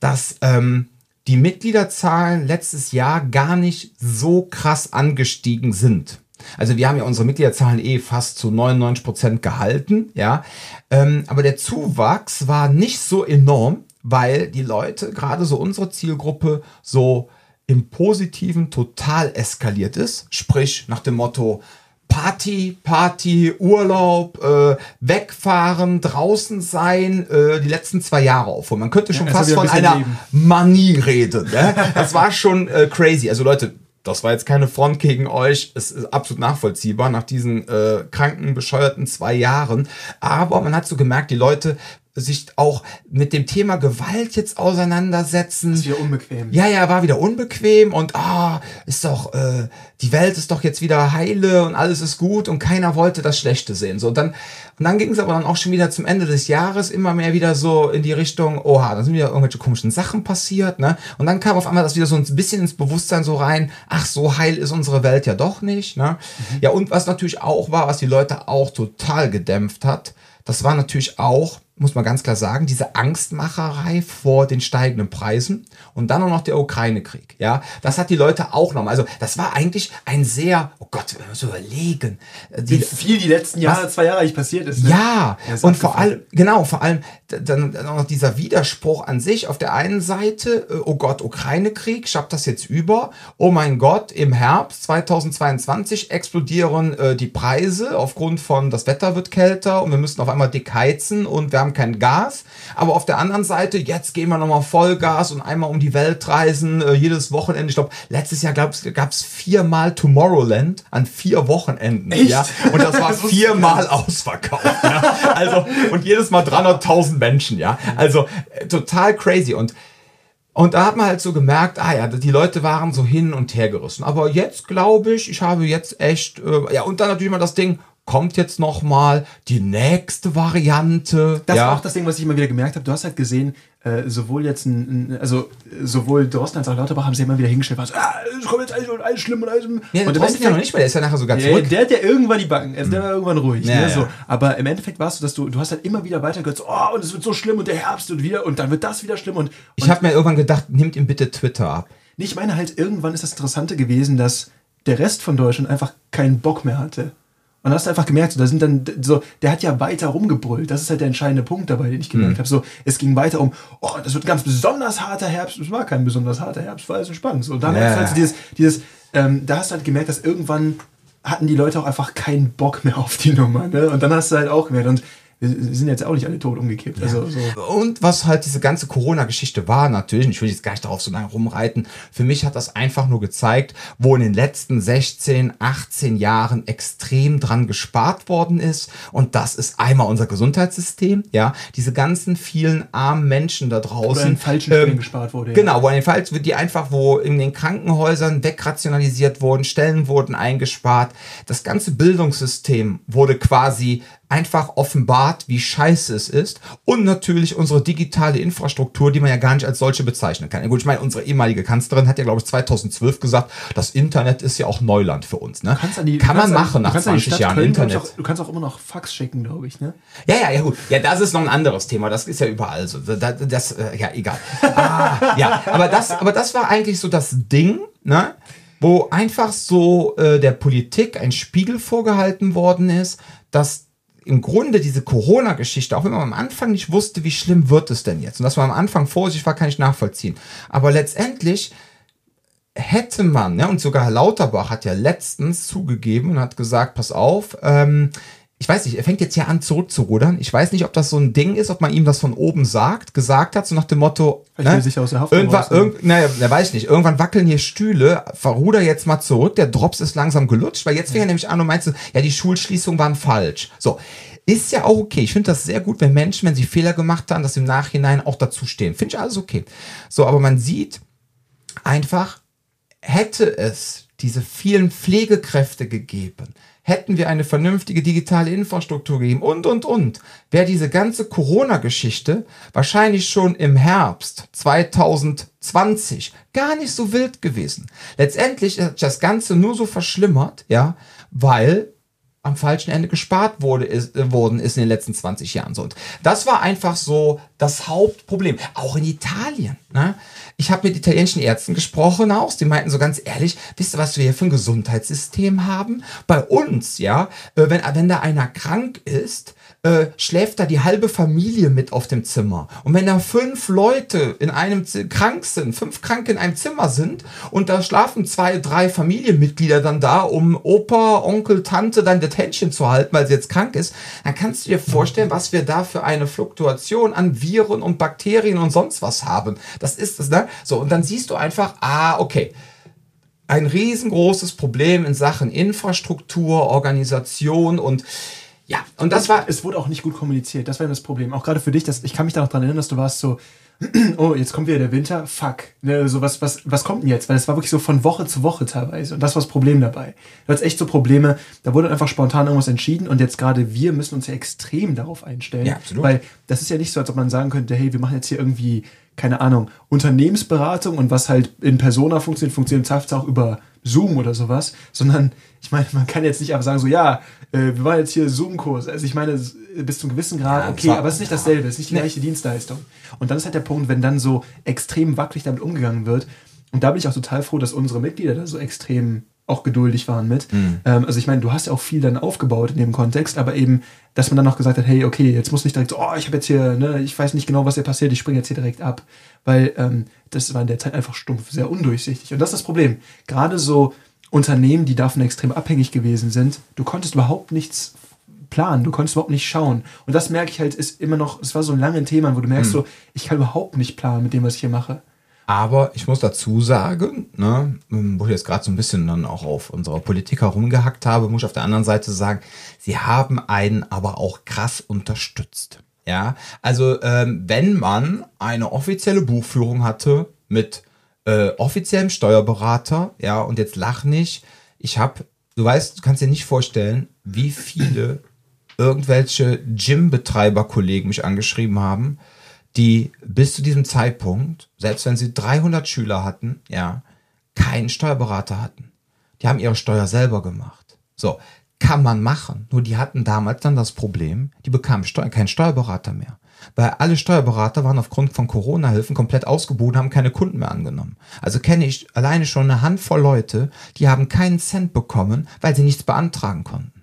dass ähm, die Mitgliederzahlen letztes Jahr gar nicht so krass angestiegen sind. Also wir haben ja unsere Mitgliederzahlen eh fast zu 99 Prozent gehalten, ja. Ähm, aber der Zuwachs war nicht so enorm, weil die Leute, gerade so unsere Zielgruppe, so im Positiven total eskaliert ist. Sprich nach dem Motto, Party, Party, Urlaub, äh, wegfahren, draußen sein, äh, die letzten zwei Jahre aufholen. Man könnte schon Ja, fast von ein einer leben. Manie reden. Ne? Das war schon äh, crazy. Also Leute, das war jetzt keine Front gegen euch. Es ist absolut nachvollziehbar nach diesen äh, kranken, bescheuerten zwei Jahren. Aber man hat so gemerkt, die Leute sich auch mit dem Thema Gewalt jetzt auseinandersetzen. Ist wieder unbequem. Ja, ja, war wieder unbequem und ah, ist doch, äh, die Welt ist doch jetzt wieder heile und alles ist gut und keiner wollte das Schlechte sehen. So, und dann, und dann ging es aber dann auch schon wieder zum Ende des Jahres immer mehr wieder so in die Richtung, oha, da sind wieder irgendwelche komischen Sachen passiert, ne? Und dann kam auf einmal das wieder so ein bisschen ins Bewusstsein so rein, ach, so heil ist unsere Welt ja doch nicht, ne? Mhm. Ja, und was natürlich auch war, was die Leute auch total gedämpft hat, das war natürlich auch muss man ganz klar sagen, diese Angstmacherei vor den steigenden Preisen und dann auch noch der Ukraine-Krieg. Ja, das hat die Leute auch noch. Also das war eigentlich ein sehr, oh Gott, wenn wir so überlegen, die, wie viel die letzten Jahre, was, zwei Jahre eigentlich passiert ist. Ne? Ja, und vor allem, genau, vor allem dann, dann auch noch dieser Widerspruch an sich. Auf der einen Seite, äh, oh Gott, Ukraine-Krieg, schafft das jetzt über. Oh mein Gott, im Herbst 2022 explodieren äh, die Preise aufgrund von das Wetter wird kälter und wir müssen auf einmal dick heizen und wir haben kein Gas. Aber auf der anderen Seite, jetzt gehen wir nochmal Vollgas und einmal um die Welt reisen, äh, jedes Wochenende. Ich glaube, letztes Jahr gab es viermal Tomorrowland an vier Wochenenden. Echt? Ja? Und das war viermal ausverkauft. Ja? Also, und jedes Mal 300.000 Menschen, ja. Also, äh, total crazy. Und und da hat man halt so gemerkt, ah ja, die Leute waren so hin und her gerissen. Aber jetzt glaube ich, ich habe jetzt echt, äh, ja, und dann natürlich mal das Ding, kommt jetzt noch mal die nächste Variante. Das ja. war auch das Ding, was ich immer wieder gemerkt habe. Du hast halt gesehen, äh, sowohl jetzt ein, ein, also sowohl Drosten als auch Lauterbach haben sie immer wieder hingestellt, was, ah, es kommt jetzt alles, alles schlimm und alles. Ja, und Drosten ja noch nicht, weil der ist ja nachher sogar zurück. Der, der hat ja irgendwann die Backen, also der war irgendwann ruhig. Ja, ne, so. ja. Aber im Endeffekt warst du, dass du, du hast halt immer wieder weitergehört, so, oh, und es wird so schlimm und der Herbst und wieder und dann wird das wieder schlimm und. und ich habe mir irgendwann gedacht, nimmt ihm bitte Twitter ab. Nee, ich meine halt, irgendwann ist das Interessante gewesen, dass der Rest von Deutschland einfach keinen Bock mehr hatte. Und hast du einfach gemerkt, so, da sind dann so, der hat ja weiter rumgebrüllt. Das ist halt der entscheidende Punkt dabei, den ich gemerkt mhm. habe. So, es ging weiter um, oh, das wird ein ganz besonders harter Herbst. Es war kein besonders harter Herbst, war alles entspannt. So, ja. hast du dieses, dieses, ähm, da hast du halt gemerkt, dass irgendwann hatten die Leute auch einfach keinen Bock mehr auf die Nummer. Ne? Und dann hast du halt auch gemerkt, und wir sind jetzt auch nicht alle tot umgekippt. Ja. Also, so. Und was halt diese ganze Corona-Geschichte war, natürlich, ich will jetzt gar nicht darauf so lange rumreiten, für mich hat das einfach nur gezeigt, wo in den letzten 16, 18 Jahren extrem dran gespart worden ist. Und das ist einmal unser Gesundheitssystem, ja, diese ganzen vielen armen Menschen da draußen. Wo an falschen ähm, gespart wurde. Ja. Genau, wo an den falschen, die einfach, wo in den Krankenhäusern wegrationalisiert wurden, Stellen wurden eingespart. Das ganze Bildungssystem wurde quasi einfach offenbart, wie scheiße es ist. Und natürlich unsere digitale Infrastruktur, die man ja gar nicht als solche bezeichnen kann. Gut, ich meine, unsere ehemalige Kanzlerin hat ja, glaube ich, 2012 gesagt, das Internet ist ja auch Neuland für uns. Ne? Die, kann man machen nach 20 Jahren Köln, Internet. Auch, du kannst auch immer noch Fax schicken, glaube ich. Ne? Ja, ja, ja, gut. Ja, das ist noch ein anderes Thema. Das ist ja überall so. Das, das äh, ja, egal. ah, ja, aber das, aber das war eigentlich so das Ding, ne? wo einfach so äh, der Politik ein Spiegel vorgehalten worden ist, dass im Grunde diese Corona-Geschichte, auch wenn man am Anfang nicht wusste, wie schlimm wird es denn jetzt, und dass man am Anfang vorsichtig war, kann ich nachvollziehen. Aber letztendlich hätte man, ne, und sogar Herr Lauterbach hat ja letztens zugegeben und hat gesagt, pass auf, ähm, ich weiß nicht, er fängt jetzt hier an zurückzurudern. Ich weiß nicht, ob das so ein Ding ist, ob man ihm das von oben sagt, gesagt hat, so nach dem Motto, ne, sich aus der Haft irgendwann, irgend, naja, er weiß nicht, irgendwann wackeln hier Stühle, verruder jetzt mal zurück, der Drops ist langsam gelutscht, weil jetzt fängt er nämlich an und meinst, ja, die Schulschließungen waren falsch. So. Ist ja auch okay. Ich finde das sehr gut, wenn Menschen, wenn sie Fehler gemacht haben, dass im Nachhinein auch dazu stehen. Finde ich alles okay. So, aber man sieht einfach, hätte es diese vielen Pflegekräfte gegeben, hätten wir eine vernünftige digitale Infrastruktur gegeben und, und, und, wäre diese ganze Corona-Geschichte wahrscheinlich schon im Herbst 2020 gar nicht so wild gewesen. Letztendlich hat das Ganze nur so verschlimmert, ja, weil am falschen Ende gespart wurde, ist, äh, worden ist in den letzten 20 Jahren. So, und das war einfach so das Hauptproblem. Auch in Italien. Ne? Ich habe mit italienischen Ärzten gesprochen aus, die meinten so ganz ehrlich, wisst ihr, was wir hier für ein Gesundheitssystem haben? Bei uns, ja, äh, wenn, wenn da einer krank ist, äh, schläft da die halbe Familie mit auf dem Zimmer. Und wenn da fünf Leute in einem Z krank sind, fünf Kranke in einem Zimmer sind und da schlafen zwei, drei Familienmitglieder dann da, um Opa, Onkel, Tante dann das Händchen zu halten, weil sie jetzt krank ist, dann kannst du dir vorstellen, was wir da für eine Fluktuation an Viren und Bakterien und sonst was haben. Das ist es, ne? So, und dann siehst du einfach, ah, okay ein riesengroßes Problem in Sachen Infrastruktur, Organisation und Ja, und das war. Es wurde auch nicht gut kommuniziert. Das war das Problem. Auch gerade für dich, dass, ich kann mich da noch dran erinnern, dass du warst so, oh, jetzt kommt wieder der Winter, fuck. Ne, so was, was, was kommt denn jetzt? Weil es war wirklich so von Woche zu Woche teilweise. Und das war das Problem dabei. Du hattest echt so Probleme, da wurde einfach spontan irgendwas entschieden und jetzt gerade wir müssen uns ja extrem darauf einstellen. Ja, absolut. Weil das ist ja nicht so, als ob man sagen könnte, hey, wir machen jetzt hier irgendwie, keine Ahnung, Unternehmensberatung und was halt in Persona funktioniert, funktioniert auch über Zoom oder sowas, sondern ich meine, man kann jetzt nicht einfach sagen, so, ja, äh, wir waren jetzt hier Zoom-Kurs. Also ich meine, bis zum gewissen Grad, ja, okay, aber es ist nicht dasselbe, es ist nicht die nee. gleiche Dienstleistung. Und dann ist halt der Punkt, wenn dann so extrem wackelig damit umgegangen wird, und da bin ich auch total froh, dass unsere Mitglieder da so extrem auch geduldig waren mit. Mhm. Ähm, also ich meine, du hast ja auch viel dann aufgebaut in dem Kontext, aber eben, dass man dann auch gesagt hat, hey, okay, jetzt muss nicht direkt so, oh, ich habe jetzt hier, ne, ich weiß nicht genau, was hier passiert, ich springe jetzt hier direkt ab. Weil ähm, das war in der Zeit einfach stumpf, sehr undurchsichtig. Und das ist das Problem. Gerade so Unternehmen, die davon extrem abhängig gewesen sind, du konntest überhaupt nichts planen, du konntest überhaupt nicht schauen. Und das merke ich halt, ist immer noch, es war so ein langes Thema, wo du merkst, mhm. so, ich kann überhaupt nicht planen mit dem, was ich hier mache. Aber ich muss dazu sagen, ne, wo ich jetzt gerade so ein bisschen dann auch auf unserer Politiker rumgehackt habe, muss ich auf der anderen Seite sagen, sie haben einen aber auch krass unterstützt. Ja, also ähm, wenn man eine offizielle Buchführung hatte mit äh, offiziellem Steuerberater, ja, und jetzt lach nicht, ich habe, du weißt, du kannst dir nicht vorstellen, wie viele irgendwelche Gym-Betreiber-Kollegen mich angeschrieben haben, die bis zu diesem Zeitpunkt, selbst wenn sie 300 Schüler hatten, ja, keinen Steuerberater hatten. Die haben ihre Steuer selber gemacht. So, kann man machen. Nur die hatten damals dann das Problem, die bekamen Steu keinen Steuerberater mehr. Weil alle Steuerberater waren aufgrund von Corona-Hilfen komplett ausgebucht, haben keine Kunden mehr angenommen. Also kenne ich alleine schon eine Handvoll Leute, die haben keinen Cent bekommen, weil sie nichts beantragen konnten.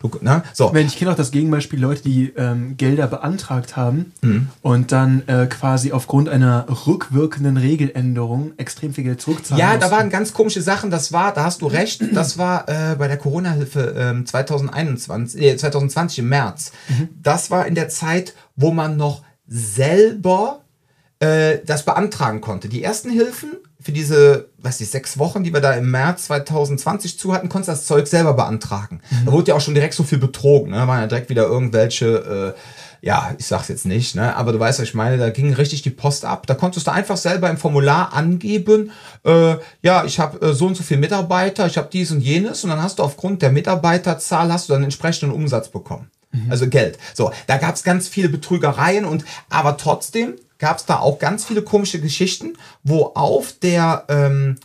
Du, ne? so. Wenn ich kenne auch das Gegenbeispiel Leute, die ähm, Gelder beantragt haben mhm. und dann äh, quasi aufgrund einer rückwirkenden Regeländerung extrem viel Geld zurückzahlen Ja, mussten. da waren ganz komische Sachen. Das war, da hast du recht, das war äh, bei der Corona-Hilfe äh, 2021, äh, 2020 im März. Mhm. Das war in der Zeit, wo man noch selber äh, das beantragen konnte. Die ersten Hilfen für diese, was die sechs Wochen, die wir da im März 2020 zu hatten, konntest du das Zeug selber beantragen. Mhm. Da wurde ja auch schon direkt so viel betrogen. Ne? Da waren ja direkt wieder irgendwelche, äh, ja, ich sag's jetzt nicht, ne? aber du weißt, was ich meine, da ging richtig die Post ab. Da konntest du einfach selber im Formular angeben, äh, ja, ich habe äh, so und so viele Mitarbeiter, ich habe dies und jenes und dann hast du aufgrund der Mitarbeiterzahl hast du dann entsprechenden Umsatz bekommen. Mhm. Also Geld. So, da gab's ganz viele Betrügereien und aber trotzdem gab es da auch ganz viele komische Geschichten, wo auf der ähm,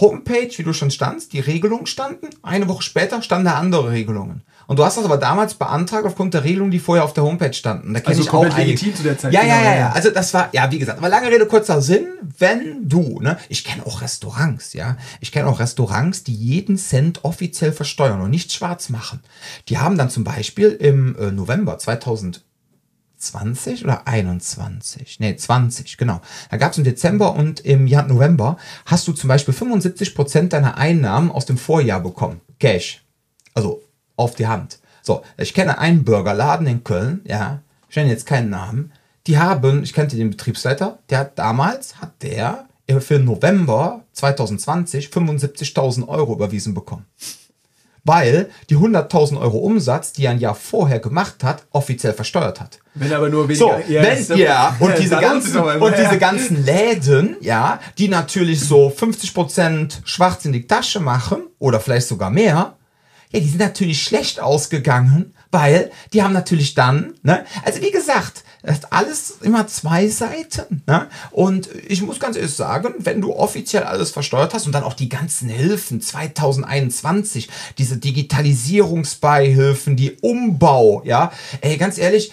Homepage, wie du schon standst, die Regelungen standen. Eine Woche später standen da andere Regelungen. Und du hast das aber damals beantragt aufgrund der Regelungen, die vorher auf der Homepage standen. Da kenne also ich auch legitim zu der Zeit. Ja, genau, ja, ja, ja. Also das war, ja, wie gesagt, aber lange Rede, kurzer Sinn. Wenn du, ne, ich kenne auch Restaurants, ja. Ich kenne auch Restaurants, die jeden Cent offiziell versteuern und nicht schwarz machen. Die haben dann zum Beispiel im äh, November 2000 20 oder 21? Nee, 20, genau. Da gab es im Dezember und im Jahr November hast du zum Beispiel 75% deiner Einnahmen aus dem Vorjahr bekommen. Cash. Also auf die Hand. So, ich kenne einen Burgerladen in Köln, ja, ich nenne jetzt keinen Namen. Die haben, ich kannte den Betriebsleiter, der hat damals, hat der für November 2020 75.000 Euro überwiesen bekommen weil die 100.000 Euro Umsatz, die er ein Jahr vorher gemacht hat, offiziell versteuert hat. Wenn aber nur weniger. So, wenn, ja, und, diese ganzen, und diese ganzen Läden, ja, die natürlich so 50% schwarz in die Tasche machen oder vielleicht sogar mehr, ja, die sind natürlich schlecht ausgegangen, weil die haben natürlich dann, ne, also wie gesagt, das hat alles immer zwei Seiten. Ne? Und ich muss ganz ehrlich sagen, wenn du offiziell alles versteuert hast und dann auch die ganzen Hilfen 2021, diese Digitalisierungsbeihilfen, die Umbau, ja, ey, ganz ehrlich,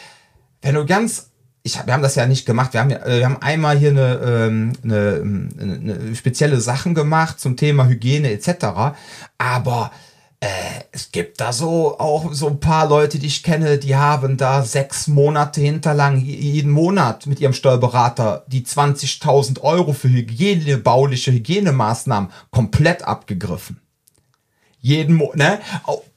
wenn du ganz ich, wir haben das ja nicht gemacht. Wir haben, äh, wir haben einmal hier eine, ähm, eine, eine, eine spezielle Sachen gemacht zum Thema Hygiene etc. Aber äh, es gibt da so auch so ein paar Leute, die ich kenne, die haben da sechs Monate hinterlang jeden Monat mit ihrem Steuerberater die 20.000 Euro für Hygiene, bauliche Hygienemaßnahmen komplett abgegriffen. Jeden Monat, ne?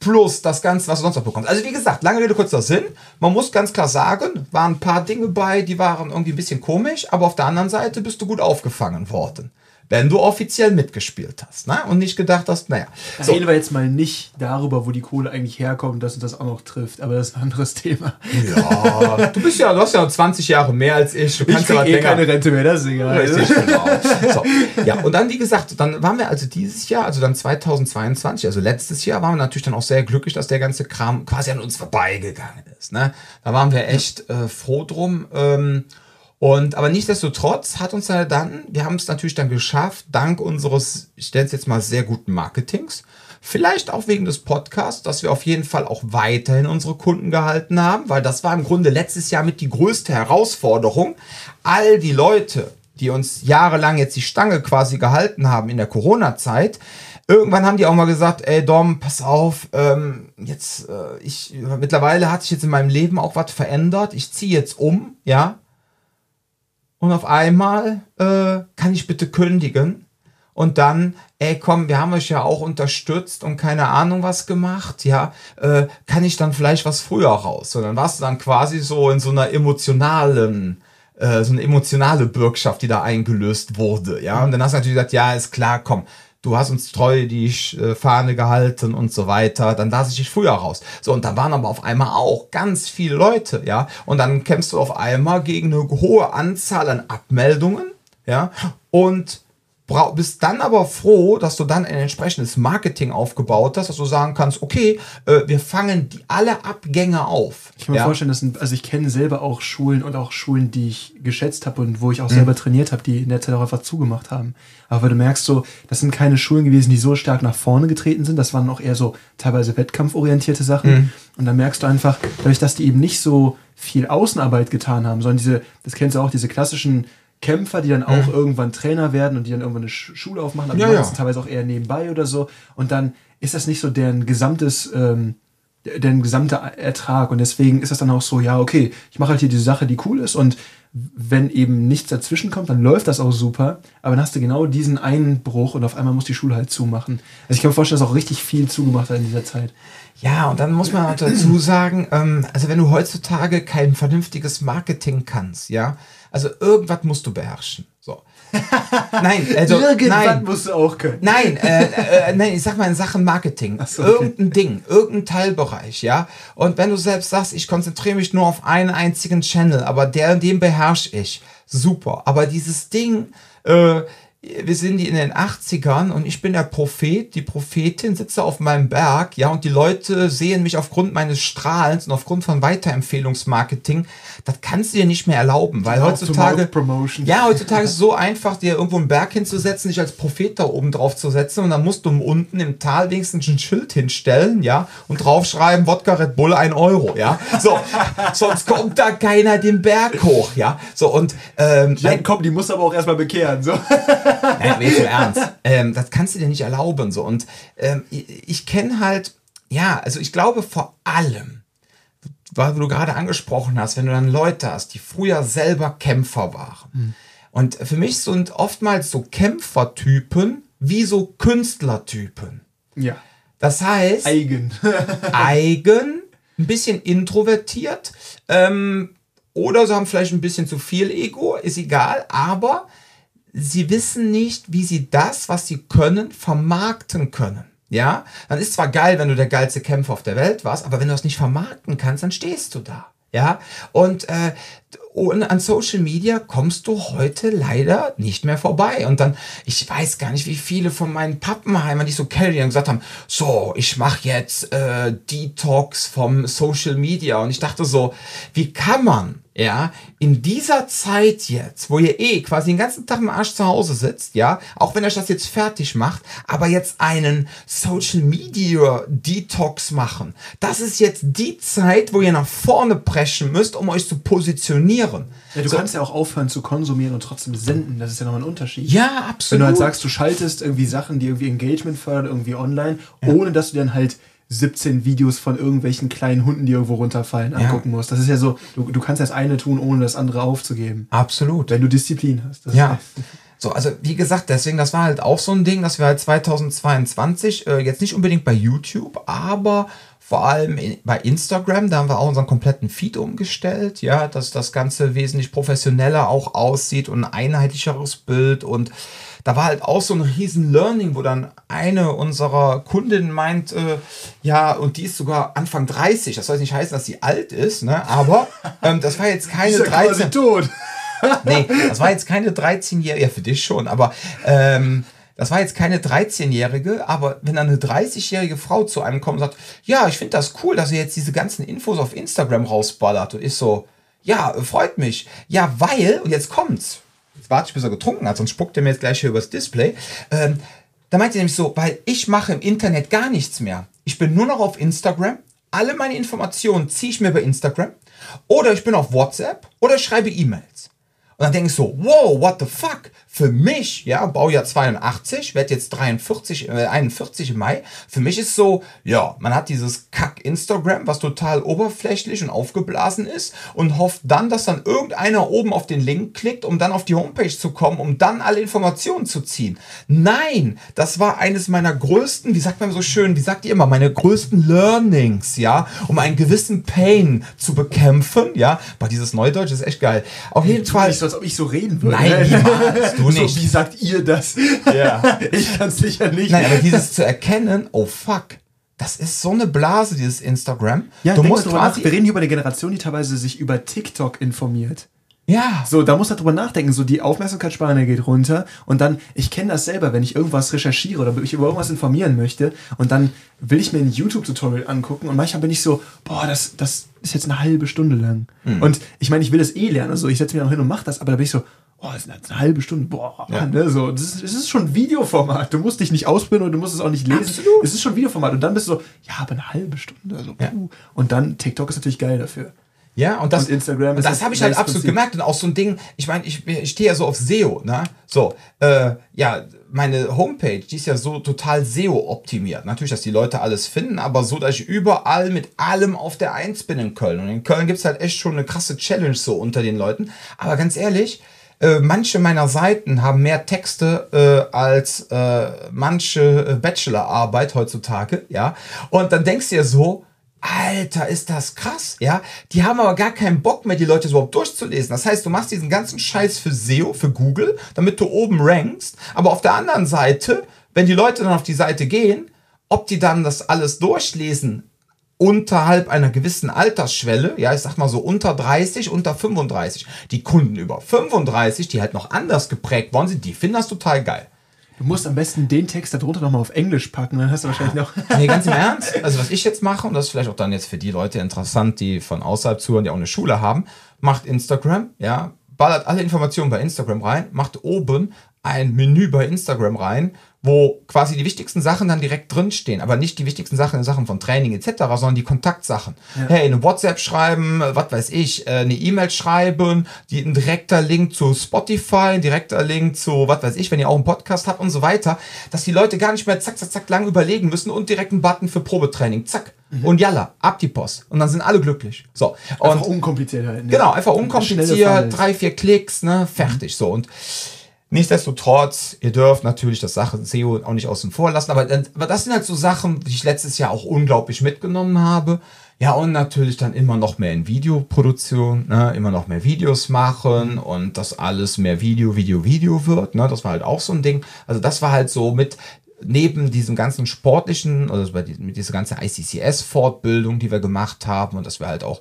Plus das Ganze, was du sonst noch bekommst. Also wie gesagt, lange Rede, kurzer Sinn. Man muss ganz klar sagen, waren ein paar Dinge bei, die waren irgendwie ein bisschen komisch, aber auf der anderen Seite bist du gut aufgefangen worden wenn du offiziell mitgespielt hast ne? und nicht gedacht hast, naja. Da so. reden wir jetzt mal nicht darüber, wo die Kohle eigentlich herkommt, dass uns das auch noch trifft, aber das ist ein anderes Thema. Ja, du bist ja, du hast ja 20 Jahre mehr als ich. Du kannst ich ja eh länger. keine Rente mehr, das ist egal. Richtig, genau. So. Ja, und dann, wie gesagt, dann waren wir also dieses Jahr, also dann 2022, also letztes Jahr, waren wir natürlich dann auch sehr glücklich, dass der ganze Kram quasi an uns vorbeigegangen ist. Ne? Da waren wir echt äh, froh drum. Ähm, und aber nichtsdestotrotz hat uns dann, wir haben es natürlich dann geschafft, dank unseres, ich stelle es jetzt mal sehr guten Marketings, vielleicht auch wegen des Podcasts, dass wir auf jeden Fall auch weiterhin unsere Kunden gehalten haben, weil das war im Grunde letztes Jahr mit die größte Herausforderung. All die Leute, die uns jahrelang jetzt die Stange quasi gehalten haben in der Corona-Zeit, irgendwann haben die auch mal gesagt, ey Dom, pass auf, ähm, jetzt, äh, ich, mittlerweile hat sich jetzt in meinem Leben auch was verändert, ich ziehe jetzt um, ja, und auf einmal äh, kann ich bitte kündigen. Und dann, ey, komm, wir haben euch ja auch unterstützt und keine Ahnung was gemacht, ja, äh, kann ich dann vielleicht was früher raus? Und dann warst du dann quasi so in so einer emotionalen, äh, so eine emotionale Bürgschaft, die da eingelöst wurde, ja. Und dann hast du natürlich gesagt, ja, ist klar, komm, du hast uns treu die äh, Fahne gehalten und so weiter, dann lasse ich dich früher raus. So, und da waren aber auf einmal auch ganz viele Leute, ja, und dann kämpfst du auf einmal gegen eine hohe Anzahl an Abmeldungen, ja, und bist dann aber froh, dass du dann ein entsprechendes Marketing aufgebaut hast, dass du sagen kannst, okay, äh, wir fangen die alle Abgänge auf. Ich kann mir ja? vorstellen, dass ein, also ich kenne selber auch Schulen und auch Schulen, die ich geschätzt habe und wo ich auch mhm. selber trainiert habe, die in der Zeit auch einfach zugemacht haben. Aber du merkst so, das sind keine Schulen gewesen, die so stark nach vorne getreten sind. Das waren auch eher so teilweise wettkampforientierte Sachen. Mhm. Und dann merkst du einfach, dadurch, dass die eben nicht so viel Außenarbeit getan haben, sondern diese, das kennst du auch, diese klassischen Kämpfer, die dann auch mhm. irgendwann Trainer werden und die dann irgendwann eine Schule aufmachen, aber ja, ja. teilweise auch eher nebenbei oder so. Und dann ist das nicht so deren gesamtes, ähm, deren gesamter Ertrag. Und deswegen ist das dann auch so, ja, okay, ich mache halt hier diese Sache, die cool ist und wenn eben nichts dazwischen kommt, dann läuft das auch super, aber dann hast du genau diesen Einbruch und auf einmal muss die Schule halt zumachen. Also ich kann mir vorstellen, dass auch richtig viel zugemacht hat in dieser Zeit. Ja, und dann muss man auch dazu sagen, ähm, also wenn du heutzutage kein vernünftiges Marketing kannst, ja, also irgendwas musst du beherrschen. So. Nein, also Irgendwas nein. musst du auch können. Nein, äh, äh, nein, ich sag mal in Sachen Marketing. So, okay. Irgendein Ding, irgendein Teilbereich, ja. Und wenn du selbst sagst, ich konzentriere mich nur auf einen einzigen Channel, aber der, den beherrsche ich, super. Aber dieses Ding, äh, wir sind in den 80ern und ich bin der Prophet, die Prophetin sitze auf meinem Berg, ja, und die Leute sehen mich aufgrund meines Strahlens und aufgrund von Weiterempfehlungsmarketing. Das kannst du dir nicht mehr erlauben, weil heutzutage, ja, heutzutage ist es so einfach, dir irgendwo einen Berg hinzusetzen, dich als Prophet da oben drauf zu setzen und dann musst du unten im Tal wenigstens ein Schild hinstellen, ja, und draufschreiben, Wodka Red Bull ein Euro, ja. So, sonst kommt da keiner den Berg hoch, ja. So, und, ähm, ja, komm, die muss aber auch erstmal bekehren, so. Nein, wie im Ernst. Ähm, das kannst du dir nicht erlauben. So. Und ähm, ich, ich kenne halt, ja, also ich glaube vor allem, weil du gerade angesprochen hast, wenn du dann Leute hast, die früher selber Kämpfer waren. Mhm. Und für mich sind oftmals so Kämpfertypen wie so Künstlertypen. Ja. Das heißt. Eigen. eigen, ein bisschen introvertiert. Ähm, oder sie haben vielleicht ein bisschen zu viel Ego, ist egal, aber sie wissen nicht, wie sie das, was sie können, vermarkten können. Ja, dann ist zwar geil, wenn du der geilste Kämpfer auf der Welt warst, aber wenn du das nicht vermarkten kannst, dann stehst du da. Ja, und äh, und an Social Media kommst du heute leider nicht mehr vorbei. Und dann, ich weiß gar nicht, wie viele von meinen Pappenheimern, die so carryen, gesagt haben, so, ich mache jetzt äh, Detox vom Social Media. Und ich dachte so, wie kann man ja, in dieser Zeit jetzt, wo ihr eh quasi den ganzen Tag im Arsch zu Hause sitzt, ja, auch wenn euch das jetzt fertig macht, aber jetzt einen Social Media Detox machen. Das ist jetzt die Zeit, wo ihr nach vorne preschen müsst, um euch zu positionieren. Ja, du so. kannst ja auch aufhören zu konsumieren und trotzdem senden. Das ist ja nochmal ein Unterschied. Ja, absolut. Wenn du halt sagst, du schaltest irgendwie Sachen, die irgendwie Engagement fördern, irgendwie online, ja. ohne dass du dann halt 17 Videos von irgendwelchen kleinen Hunden, die irgendwo runterfallen, ja. angucken musst. Das ist ja so, du, du kannst das eine tun, ohne das andere aufzugeben. Absolut. Wenn du Disziplin hast. Das ja. So, also wie gesagt, deswegen, das war halt auch so ein Ding, dass wir halt 2022, äh, jetzt nicht unbedingt bei YouTube, aber vor allem in, bei Instagram, da haben wir auch unseren kompletten Feed umgestellt, ja, dass das Ganze wesentlich professioneller auch aussieht und ein einheitlicheres Bild und da war halt auch so ein riesen Learning, wo dann eine unserer Kundinnen meint, äh, ja, und die ist sogar Anfang 30. Das soll nicht heißen, dass sie alt ist, ne? aber ähm, das war jetzt keine Ist ja quasi 13. tot. Nee, das war jetzt keine 13-Jährige, ja, für dich schon, aber ähm, das war jetzt keine 13-Jährige, aber wenn dann eine 30-jährige Frau zu einem kommt und sagt, ja, ich finde das cool, dass ihr jetzt diese ganzen Infos auf Instagram rausballert und ist so, ja, freut mich. Ja, weil, und jetzt kommt's, jetzt warte ich, bis er getrunken hat, sonst spuckt er mir jetzt gleich hier übers Display. Ähm, da meint sie nämlich so, weil ich mache im Internet gar nichts mehr. Ich bin nur noch auf Instagram. Alle meine Informationen ziehe ich mir bei Instagram. Oder ich bin auf WhatsApp oder ich schreibe E-Mails. Und dann denke ich so, wow, what the fuck? Für mich, ja, Baujahr 82, werde jetzt 43, äh, 41 im Mai. Für mich ist so, ja, man hat dieses Kack-Instagram, was total oberflächlich und aufgeblasen ist und hofft dann, dass dann irgendeiner oben auf den Link klickt, um dann auf die Homepage zu kommen, um dann alle Informationen zu ziehen. Nein, das war eines meiner größten, wie sagt man so schön, wie sagt ihr immer, meine größten Learnings, ja, um einen gewissen Pain zu bekämpfen, ja. Aber dieses Neudeutsch ist echt geil. Auf jeden Fall. nicht so, als ob ich so reden würde. Nein, niemals. Du so, nicht. wie sagt ihr das? Ja. Ich kann es sicher nicht. Nein, aber dieses zu erkennen, oh fuck, das ist so eine Blase, dieses Instagram. ja, du musst drüber nach. quasi. Wir reden hier über eine Generation, die teilweise sich über TikTok informiert. Ja. So, da muss man drüber nachdenken. So, die Aufmerksamkeitsspanne geht runter. Und dann, ich kenne das selber, wenn ich irgendwas recherchiere oder mich über irgendwas informieren möchte. Und dann will ich mir ein YouTube-Tutorial angucken. Und manchmal bin ich so, boah, das, das ist jetzt eine halbe Stunde lang. Mhm. Und ich meine, ich will das eh lernen. Also, ich setze mich noch hin und mache das. Aber da bin ich so, boah, das ist eine halbe Stunde. Boah, Ja. ne, so. Das ist, das ist schon Videoformat. Du musst dich nicht ausbilden und du musst es auch nicht lesen. Absolut. Es ist schon Videoformat. Und dann bist du so, ja, aber eine halbe Stunde. Also, Ja. puh. Und dann, TikTok ist natürlich geil dafür. Ja, und das, Und Instagram und ist das das habe ich halt absolut Prinzip. gemerkt. Und auch so ein Ding, ich meine, ich, ich stehe ja so auf SEO, ne? So, äh, ja, meine Homepage, die ist ja so total SEO-optimiert. Natürlich, dass die Leute alles finden, aber so, dass ich überall mit allem auf der Eins bin in Köln. Und in Köln gibt's halt echt schon eine krasse Challenge so unter den Leuten. Aber ganz ehrlich, äh, manche meiner Seiten haben mehr Texte äh, als äh, manche äh, Bachelorarbeit heutzutage, ja. Und dann denkst du dir so, Alter, ist das krass, ja? Die haben aber gar keinen Bock mehr, die Leute überhaupt durchzulesen. Das heißt, du machst diesen ganzen Scheiß für SEO, für Google, damit du oben rankst. Aber auf der anderen Seite, wenn die Leute dann auf die Seite gehen, ob die dann das alles durchlesen, unterhalb einer gewissen Altersschwelle, ja, ich sag mal so unter 30, unter 35. Die Kunden über 35, die halt noch anders geprägt worden sind, die finden das total geil. Du musst am besten den Text darunter nochmal auf Englisch packen, dann hast du wahrscheinlich noch. Nee, ganz im Ernst. Also was ich jetzt mache, und das ist vielleicht auch dann jetzt für die Leute interessant, die von außerhalb zuhören, die auch eine Schule haben, macht Instagram, ja, ballert alle Informationen bei Instagram rein, macht oben ein Menü bei Instagram rein, wo quasi die wichtigsten Sachen dann direkt drinstehen, aber nicht die wichtigsten Sachen in Sachen von Training etc., sondern die Kontaktsachen. Hey, eine WhatsApp schreiben, was weiß ich, äh, eine E-Mail schreiben, die, ein direkter Link zu Spotify, ein direkter Link zu, was weiß ich, wenn ihr auch einen Podcast habt und so weiter, dass die Leute gar nicht mehr zack, zack, zack lang überlegen müssen und direkt einen Button für Probetraining, zack. Und yalla, ab die Post. Und dann sind alle glücklich. So. Und Einfach unkompliziert halt. Ne? Genau, einfach unkompliziert, drei, vier Klicks, ne, fertig. So und nichtsdestotrotz, ihr dürft natürlich das Sache SEO auch nicht außen vor lassen, aber, aber das sind halt so Sachen, die ich letztes Jahr auch unglaublich mitgenommen habe. Ja, und natürlich dann immer noch mehr in Videoproduktion, ne, immer noch mehr Videos machen und dass alles mehr Video, Video, Video wird, ne, das war halt auch so ein Ding. Also das war halt so mit neben diesem ganzen sportlichen, also mit dieser ganzen ICCS-Fortbildung, die wir gemacht haben und dass wir halt auch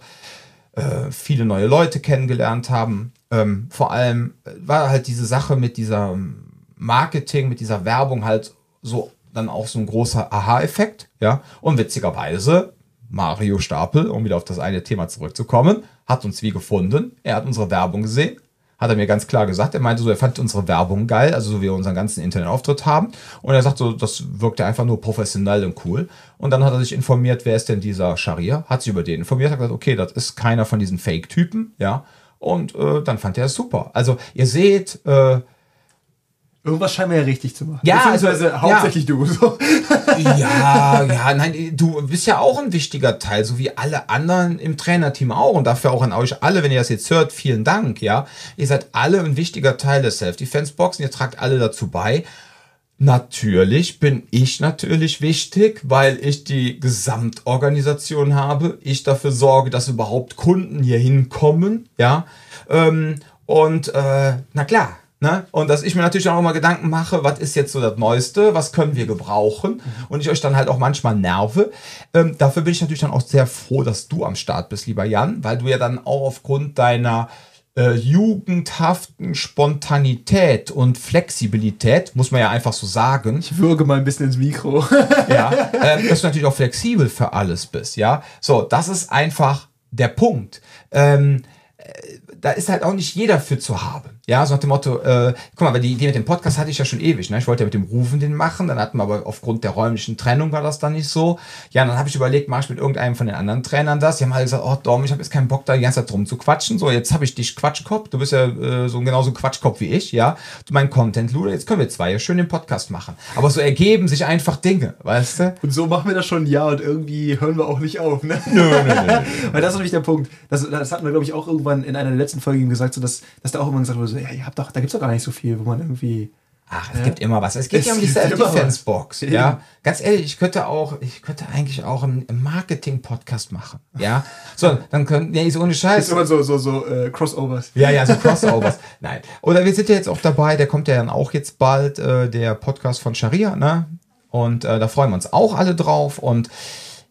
äh, viele neue Leute kennengelernt haben. Ähm, vor allem äh, war halt diese Sache mit dieser ähm, Marketing, mit dieser Werbung halt so dann auch so ein großer Aha-Effekt, ja. Und witzigerweise, Mario Stapel, um wieder auf das eine Thema zurückzukommen, hat uns wie gefunden. Er hat unsere Werbung gesehen, hat er mir ganz klar gesagt. Er meinte so, er fand unsere Werbung geil, also so wie wir unseren ganzen Internetauftritt haben. Und er sagt so, das wirkte einfach nur professionell und cool. Und dann hat er sich informiert, wer ist denn dieser Scharia? Hat sich über den informiert, hat gesagt, okay, das ist keiner von diesen Fake-Typen, ja. Und äh, dann fand er es super. Also ihr seht, äh, Irgendwas scheinen wir ja richtig zu machen. Ja, also, Beziehungsweise ja. hauptsächlich du. So. Ja, ja, nein, du bist ja auch ein wichtiger Teil, so wie alle anderen im Trainerteam auch. Und dafür auch an euch alle, wenn ihr das jetzt hört, vielen Dank, ja. Ihr seid alle ein wichtiger Teil der Self-Defense-Box und ihr tragt alle dazu bei. Natürlich bin ich natürlich wichtig, weil ich die Gesamtorganisation habe. Ich dafür sorge, dass überhaupt Kunden hier hinkommen, ja. Ähm, und äh, na klar, Ne? Und dass ich mir natürlich auch immer Gedanken mache, was ist jetzt so das Neueste, was können wir gebrauchen und ich euch dann halt auch manchmal nerve. Ähm, dafür bin ich natürlich dann auch sehr froh, dass du am Start bist, lieber Jan, weil du ja dann auch aufgrund deiner äh, jugendhaften Spontanität und Flexibilität, muss man ja einfach so sagen. Ich würge mal ein bisschen ins Mikro. ja, äh, dass du natürlich auch flexibel für alles bist, ja. So, das ist einfach der Punkt. Ähm, äh, da ist halt auch nicht jeder für zu haben. Ja, so nach dem Motto, äh, guck mal, weil die Idee mit dem Podcast hatte ich ja schon ewig. Ne? Ich wollte ja mit dem Rufen den machen, dann hatten wir aber aufgrund der räumlichen Trennung war das dann nicht so. Ja, dann habe ich überlegt, mache ich mit irgendeinem von den anderen Trainern das. Die haben halt gesagt, oh Dom, ich habe jetzt keinen Bock da die ganze Zeit drum zu quatschen. So, jetzt habe ich dich Quatschkopf. Du bist ja äh, so genauso Quatschkopf wie ich, ja. Du mein Content, Luder, jetzt können wir zwei ja schön den Podcast machen. Aber so ergeben sich einfach Dinge, weißt du? Und so machen wir das schon ein Jahr und irgendwie hören wir auch nicht auf, ne? Nö, nö, nö. Weil das ist nämlich der Punkt. Das, das hatten wir, glaube ich, auch irgendwann in einer der letzten Folgen gesagt, so dass, dass da auch immer gesagt wurde, so, ja, ihr habt doch, da gibt's doch gar nicht so viel, wo man irgendwie. Ach, es ja. gibt immer was. Es geht es ja um die Self-Defense-Box. Ja. Ganz ehrlich, ich könnte auch, ich könnte eigentlich auch einen Marketing-Podcast machen. Ja. So, dann können, nee, so ohne Scheiß. Das ist immer so, so, so äh, Crossovers. Ja, ja, so Crossovers. Nein. Oder wir sind ja jetzt auch dabei, der kommt ja dann auch jetzt bald, äh, der Podcast von Sharia, ne? Und äh, da freuen wir uns auch alle drauf. Und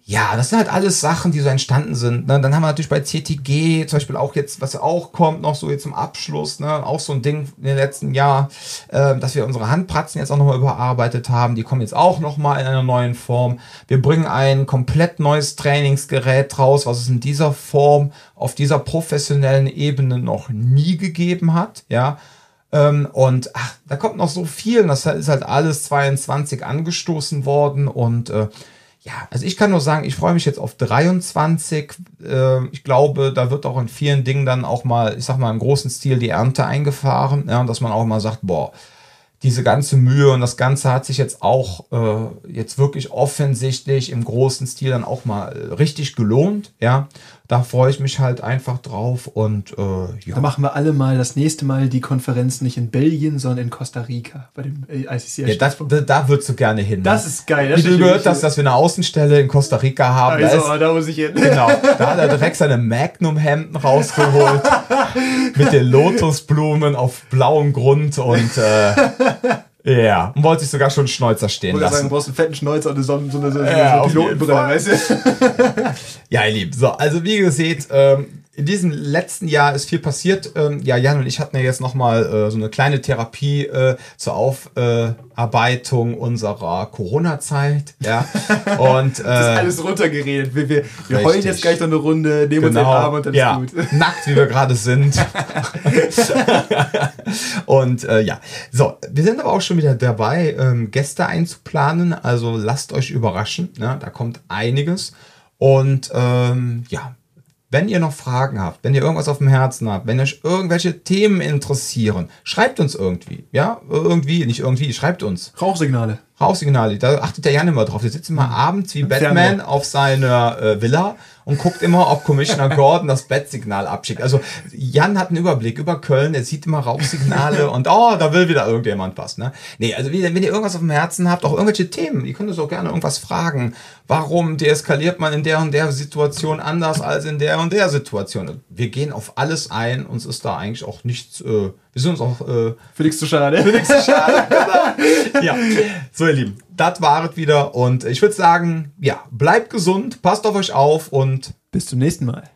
ja, das sind halt alles Sachen, die so entstanden sind. Ne? Dann haben wir natürlich bei CTG zum Beispiel auch jetzt, was auch kommt, noch so jetzt zum Abschluss, ne? auch so ein Ding in den letzten Jahr, äh, dass wir unsere Handpratzen jetzt auch nochmal überarbeitet haben. Die kommen jetzt auch nochmal in einer neuen Form. Wir bringen ein komplett neues Trainingsgerät raus, was es in dieser Form, auf dieser professionellen Ebene noch nie gegeben hat. Ja, ähm, und ach, da kommt noch so viel. Das ist halt alles 22 angestoßen worden und äh, ja, also ich kann nur sagen, ich freue mich jetzt auf 23. Äh, ich glaube, da wird auch in vielen Dingen dann auch mal, ich sag mal, im großen Stil die Ernte eingefahren. Ja, dass man auch mal sagt, boah, diese ganze Mühe und das Ganze hat sich jetzt auch äh, jetzt wirklich offensichtlich im großen Stil dann auch mal richtig gelohnt. Ja, da freue ich mich halt einfach drauf und äh, ja. Da machen wir alle mal das nächste Mal die Konferenz nicht in Belgien, sondern in Costa Rica bei dem ICC. Ja, das, da, da würdest du gerne hin. Ne? Das ist geil. Das Wie du gehört hast, dass wir eine Außenstelle in Costa Rica haben. Also, da, ist, da muss ich hin. Genau, da hat er direkt seine Magnum-Hemden rausgeholt mit den Lotusblumen auf blauem Grund und äh, ja, und wollte sich sogar schon einen Schnäuzer stehen lassen. Sagen, du brauchst einen fetten Schnäuzer und so, so eine, so ja, so Pilotenbrille, weißt du? ja, ihr Lieben. So, also wie ihr seht, ähm, in diesem letzten Jahr ist viel passiert. Ähm, ja, Jan und ich hatten ja jetzt nochmal äh, so eine kleine Therapie äh, zur Aufarbeitung unserer Corona-Zeit. Ja. Und, äh, das ist alles runtergeredet. Wir, wir, wir heulen jetzt gleich noch eine Runde, nehmen genau. uns den genau. Arm und dann ja. ist gut. Nackt, wie wir gerade sind. und äh, ja, so, wir sind aber auch schon wieder dabei, ähm, Gäste einzuplanen. Also lasst euch überraschen. Ne? Da kommt einiges. Und ähm, ja, wenn ihr noch Fragen habt, wenn ihr irgendwas auf dem Herzen habt, wenn euch irgendwelche Themen interessieren, schreibt uns irgendwie. Ja, irgendwie, nicht irgendwie, schreibt uns. Rauchsignale. Rauchsignale, da achtet der Jan immer drauf. Der sitzt immer mhm. abends wie Batman auf seiner äh, Villa und guckt immer, ob Commissioner Gordon das Bettsignal abschickt. Also Jan hat einen Überblick über Köln, er sieht immer Rauchsignale und oh, da will wieder irgendjemand was. Ne? Nee, also wenn ihr irgendwas auf dem Herzen habt, auch irgendwelche Themen, ihr könnt uns auch gerne irgendwas fragen. Warum deeskaliert man in der und der Situation anders als in der und der Situation? Wir gehen auf alles ein, uns ist da eigentlich auch nichts, äh, wir sind uns auch äh, für nichts zu schade. Für nichts zu schade, genau. Ja, so ihr Lieben, das war es wieder und ich würde sagen, ja, bleibt gesund, passt auf euch auf und bis zum nächsten Mal.